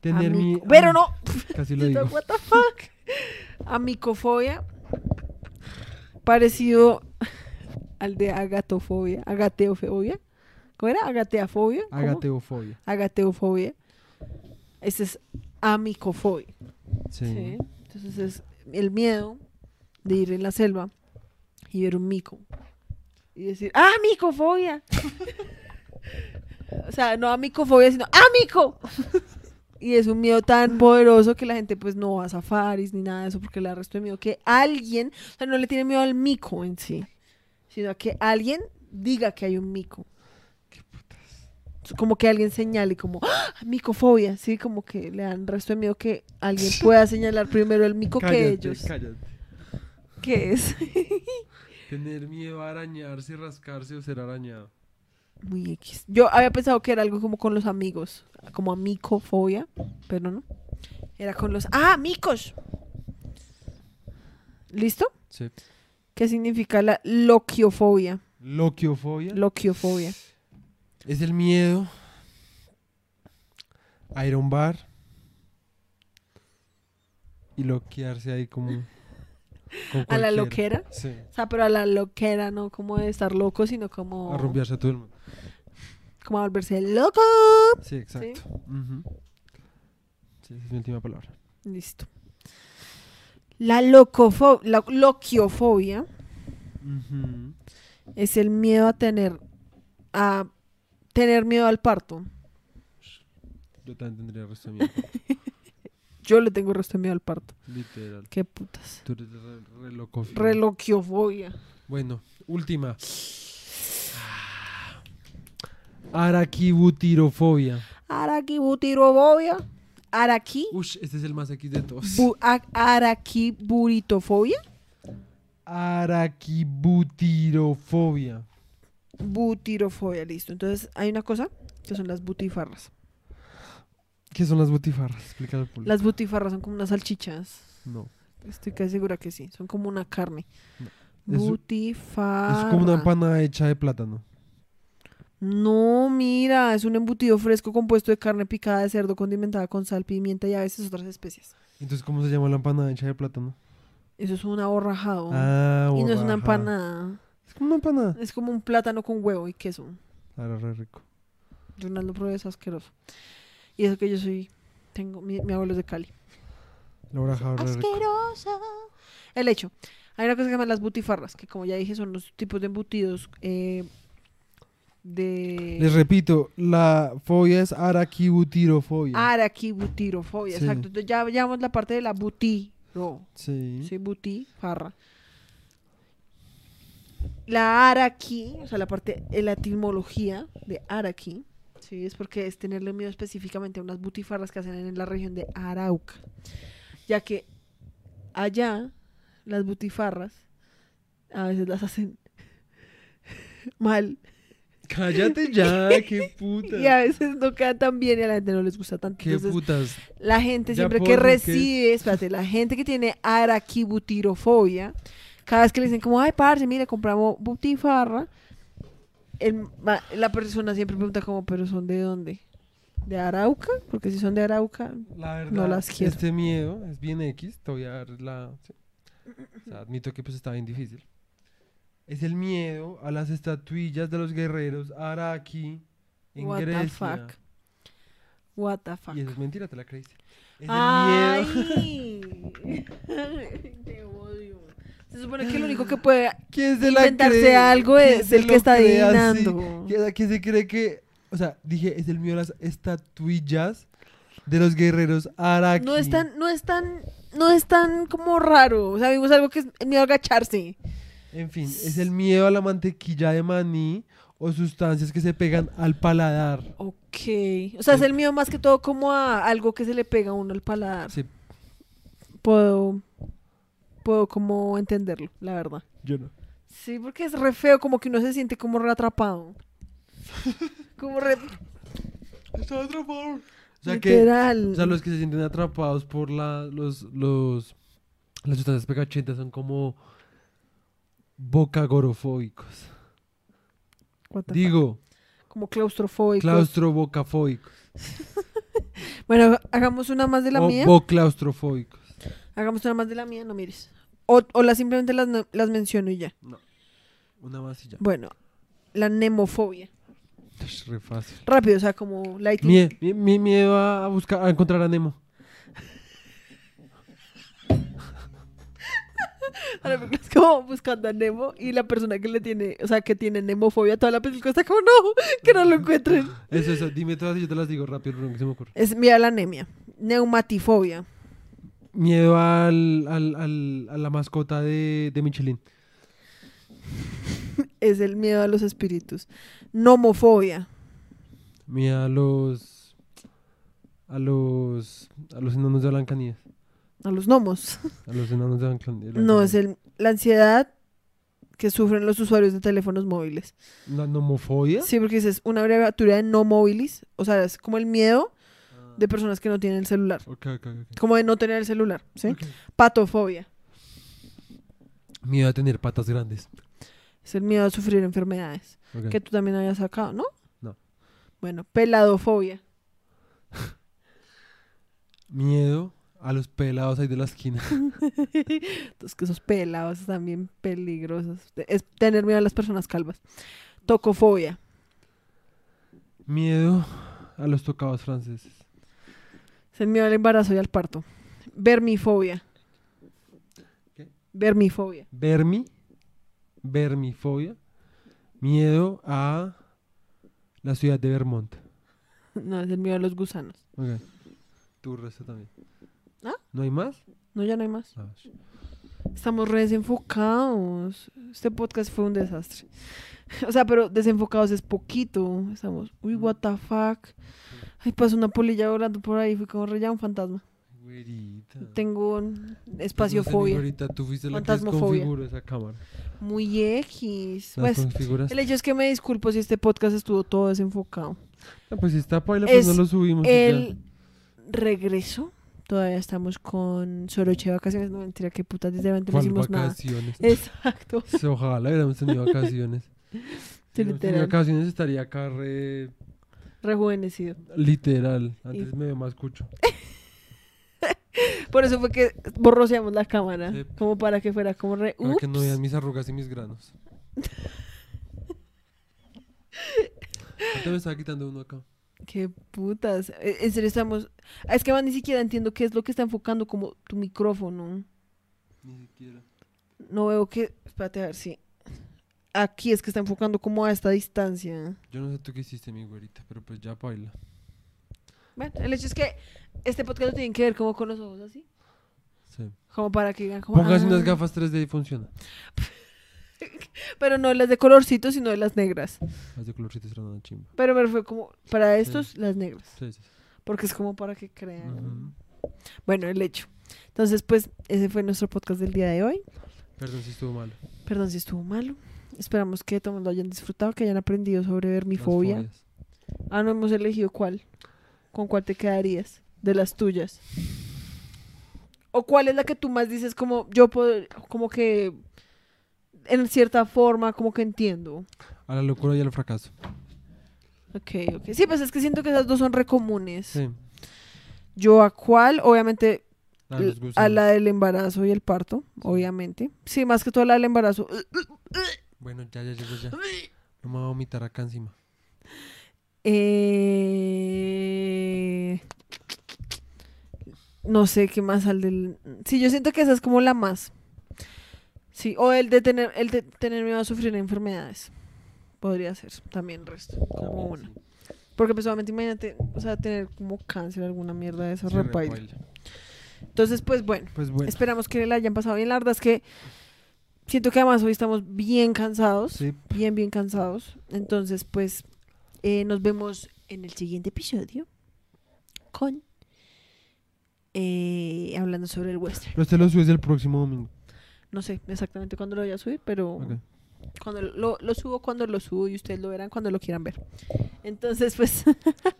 Tener Amico- miedo. Pero no. Casi lo digo. What the fuck? Amicofobia. Parecido al de agatofobia. Agateofobia. ¿Cómo era? Agateafobia. ¿Cómo? Agateofobia. Agateofobia. Este es amicofobia. Sí. ¿sí? Entonces es el miedo de ir en la selva y ver un mico. Y decir, ¡ah, micofobia! o sea, no amicofobia, sino ¡ah, mico! y es un miedo tan poderoso que la gente pues no va a safaris ni nada de eso porque le da resto de miedo que alguien, o sea, no le tiene miedo al mico en sí, sino a que alguien diga que hay un mico. Como que alguien señale como ¡Ah! micofobia, sí, como que le dan resto de miedo que alguien pueda señalar primero el mico que ellos. cállate. ¿Qué es? Tener miedo a arañarse, rascarse o ser arañado. Muy X. Yo había pensado que era algo como con los amigos, como amicofobia, pero no. Era con los ¡Ah, amigos! ¿Listo? Sí. ¿Qué significa la loquiofobia? Loquiofobia. Loquiofobia. Es el miedo a ir a un bar y loquearse ahí como... A la loquera. Sí. O sea, pero a la loquera, no como de estar loco, sino como, A rumbearse a todo el mundo. como a volverse loco. Sí, exacto. Sí, esa es mi última palabra. Listo. La, locofo- la loquiofobia es el miedo a tener a tener miedo al parto. Yo también tendría resto de miedo. Yo le tengo resto de miedo al parto. Literal. Qué putas. Tú eres re. Reloquiofobia. Bueno, última. Araquibutirofobia. Araquibutirofobia. Araqui. Ush, este es el más X de todos. araquiburitofobia. Araquibutirofobia. Butirofobia, listo. Entonces, hay una cosa que son las butifarras. ¿Qué son las butifarras? Explícalo al público. Las butifarras son como unas salchichas. No. Estoy casi segura que sí. Son como una carne. No. Es- Butifarra. Es como una empanada hecha de plátano. No, mira, es un embutido fresco compuesto de carne picada de cerdo condimentada con sal, pimienta y a veces otras especias. Entonces, ¿cómo se llama la empanada hecha de plátano? Eso es un aborrajado. Ah, y no es una empanada. Es como una empanada. Es como un plátano con huevo y queso. Ahora re rico. Yo no lo probé, es asqueroso. Y eso que yo soy, tengo, mi, mi abuelo es de Cali. Rico. Asquerosa. El hecho. Hay una cosa que se llama las butifarras, que como ya dije son los tipos de embutidos eh, de... Les repito, la fobia es araquibutirofobia. Araquibutirofobia, Sí. exacto. Entonces ya llevamos la parte de la butiro. sí. Sí, butifarra. La araqui, o sea, la parte, eh, la etimología de araqui, sí, es porque es tenerle miedo específicamente a unas butifarras que hacen en la región de Arauca. Ya que allá, las butifarras a veces las hacen mal Cállate ya, qué puta. y a veces no quedan tan bien y a la gente no les gusta tanto. Qué Entonces, putas. la gente siempre que- recibe, espérate, la gente que tiene araquibutirofobia, cada vez que le dicen como, ay, parce, mire, compramos butifarra, el la persona siempre pregunta como, pero ¿son de dónde? ¿De Arauca? Porque si son de Arauca, La verdad, No las quiero. este miedo es bien X. Te voy a dar la. sí. O sea, admito que pues está bien difícil. Es el miedo a las estatuillas de los guerreros Araki en what the fuck. What the fuck. Y eso es mentira, te la creíste. Es el miedo. Se supone que el único que puede ¿Quién se la inventarse cree? algo ¿Quién es el que está cree adivinando. ¿Quién, quién se cree que.? O sea, dije, es el miedo a las estatuillas de los guerreros Araki. No es tan, no es tan, no es tan como raro. O sea, vimos algo que es el miedo a agacharse. En fin, es el miedo a la mantequilla de maní o sustancias que se pegan al paladar. Ok. O sea, es el miedo más que todo como a algo que se le pega a uno al paladar. Sí, Puedo, puedo como entenderlo, la verdad. yo no. Sí, porque es re feo, como que uno se siente como re atrapado. Como re... Estaba atrapado. O sea, que, literal. o sea, los que se sienten atrapados por la, los, los, las sustancias pegachentas son como bocagorofóbicos. The fuck. Digo, Como claustrofóbicos. claustrobocafóbicos. Bueno, hagamos una más de la o mía. boclaustrofóbicos. Hagamos una más de la mía, no mires. O, o las simplemente las, no- las menciono y ya. Una más y ya. Bueno, la nemofobia. Es re fácil. Rápido, o sea, como. Mie- mi, mi miedo a a buscar, a encontrar a Nemo. Es como buscando a Nemo y la persona que le tiene, o sea, que tiene nemofobia, toda la película está como, no, que no lo encuentren. Eso, eso. Dime todas y yo te las digo rápido, pero no se me ocurre. Es miedo a la anemia. Neumatifobia. Miedo al, al, al- a la mascota de, de Michelin. Es el miedo a los espíritus. Nomofobia. Miedo a los. A los. A los enanos de Blancanieves. A los gnomos. A los enanos de Blancanieves. No, es el, la ansiedad que sufren los usuarios de teléfonos móviles. ¿La nomofobia? Sí, porque es una abreviatura de no móviles. O sea, es como el miedo de personas que no tienen el celular. Ok, ok, ok. Como de no tener el celular, ¿sí? Patofobia. Miedo a tener patas grandes. Es el miedo a sufrir enfermedades. Que tú también hayas sacado, ¿no? No. Bueno, peladofobia. Miedo A los pelados ahí de la esquina. Entonces, que esos pelados están bien peligrosos. Es tener miedo a las personas calvas. Tocofobia. Miedo a los tocados franceses. Es el miedo al embarazo y al parto. Vermifobia. ¿Qué? Vermifobia. Vermi. Vermifobia. Miedo a la ciudad de Vermont. No, es el miedo a los gusanos. Ok. Tu resto también. ¿Ah? ¿No hay más? No, ya no hay más. Ah, Estamos re desenfocados. Este podcast fue un desastre. O sea, pero desenfocados es poquito. Estamos, uy, what the fuck. Ay, pasó una polilla volando por ahí. Fue como re ya un fantasma. Güerita. Tengo un Pues no sé, espaciofobia. güerita, tú fuiste la que desconfiguró esa cámara. Muy X. ¿Las Pues, el hecho es que me disculpo si este podcast estuvo todo desenfocado. Ah, pues si está paila, pues Es no lo subimos. El regreso. Todavía estamos con Soroche de vacaciones. No mentira, qué puta. Literalmente no ¿Cuál hicimos nada. vacaciones? Exacto. Ojalá hubiéramos tenido vacaciones. Si literal. vacaciones estaría acá re... Rejuvenecido. Literal. Antes me veo más cucho. Por eso fue que borroseamos la cámara. Sí. Como para que fuera como re. Para que no vean mis arrugas y mis granos. Ahorita me estaba quitando uno acá. Qué putas. E- En serio estamos. Es que más ni siquiera entiendo qué es lo que está enfocando como tu micrófono. Ni siquiera. No veo que. Espérate a ver si. Aquí es que está enfocando como a esta distancia. Yo no sé tú qué hiciste, mi güerita, pero pues ya paila. Bueno, el hecho es que este podcast lo tienen que ver como con los ojos así. Sí. Como para que digan como. Póngase "Ah". unas gafas 3D y funciona. Pero no las de colorcito, sino de las negras. Las de colorcitos eran una chimba. Pero me fue como. Para estos, las negras. Sí, sí. Porque es como para que crean. Bueno, el hecho. Entonces, pues, ese fue nuestro podcast del día de hoy. Perdón si estuvo malo. Perdón si estuvo malo. Esperamos que todos lo hayan disfrutado, que hayan aprendido sobre vermifobia. Ah, no hemos elegido cuál. ¿Con cuál te quedarías? De las tuyas. ¿O cuál es la que tú más dices como yo puedo, como que en cierta forma, como que entiendo? A la locura y al fracaso. Ok, ok. Sí, pues es que siento que esas dos son re comunes. Sí. Yo a cuál, obviamente, A a la del embarazo y el parto, obviamente. Sí, más que todo la del embarazo. Bueno, ya, ya, ya, ya. No me voy a vomitar acá encima. Eh... No sé qué más al del. Sí, yo siento que esa es como la más. Sí, o el de tener, el de tener miedo a sufrir enfermedades. Podría ser también resto, como una. Porque personalmente imagínate, o sea, tener como cáncer, alguna mierda de esa repaila. repaila. Entonces, pues bueno, Pues bueno. esperamos que la hayan pasado bien. La verdad es que siento que además hoy estamos bien cansados. Sí. bien, bien cansados. Entonces, pues, eh, nos vemos en el siguiente episodio con eh, hablando sobre el western. Pero este lo subes el próximo domingo. No sé exactamente cuándo lo voy a subir, pero Ok. Cuando lo, lo subo cuando lo subo y ustedes lo verán cuando lo quieran ver. Entonces, pues,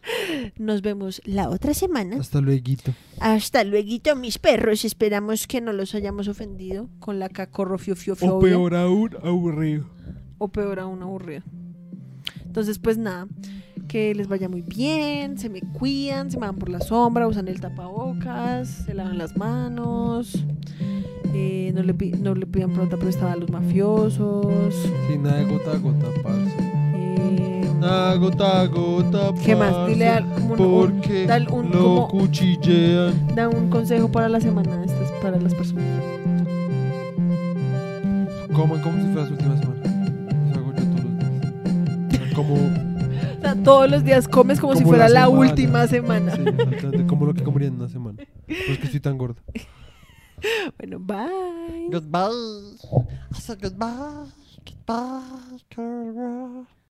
nos vemos la otra semana. Hasta luego. Hasta luego, mis perros. Esperamos que no los hayamos ofendido con la cacorrofiofio O peor aún, aburrido. o peor aún aburrido. Entonces, pues nada, que les vaya muy bien, se me cuidan, se me van por la sombra, usan el tapabocas, se lavan las manos, eh, no, le no le pidan plata prestada a los mafiosos. Sí, nada de gota a gota, parce. eh, Nada gota a gota, ¿Qué más? Dile parce, al- un- un- porque dale un- lo como- cuchillean. da un consejo para la semana, esta es para las personas. Coman como si fuera su última semana. Eso hago yo todos los días. Como, Todos los días comes como, si Como fuera la la, semana. última semana. sí, como lo que comería en una semana. No es que estoy tan gorda. Bueno, bye. Goodbye. I said goodbye. Goodbye. Goodbye.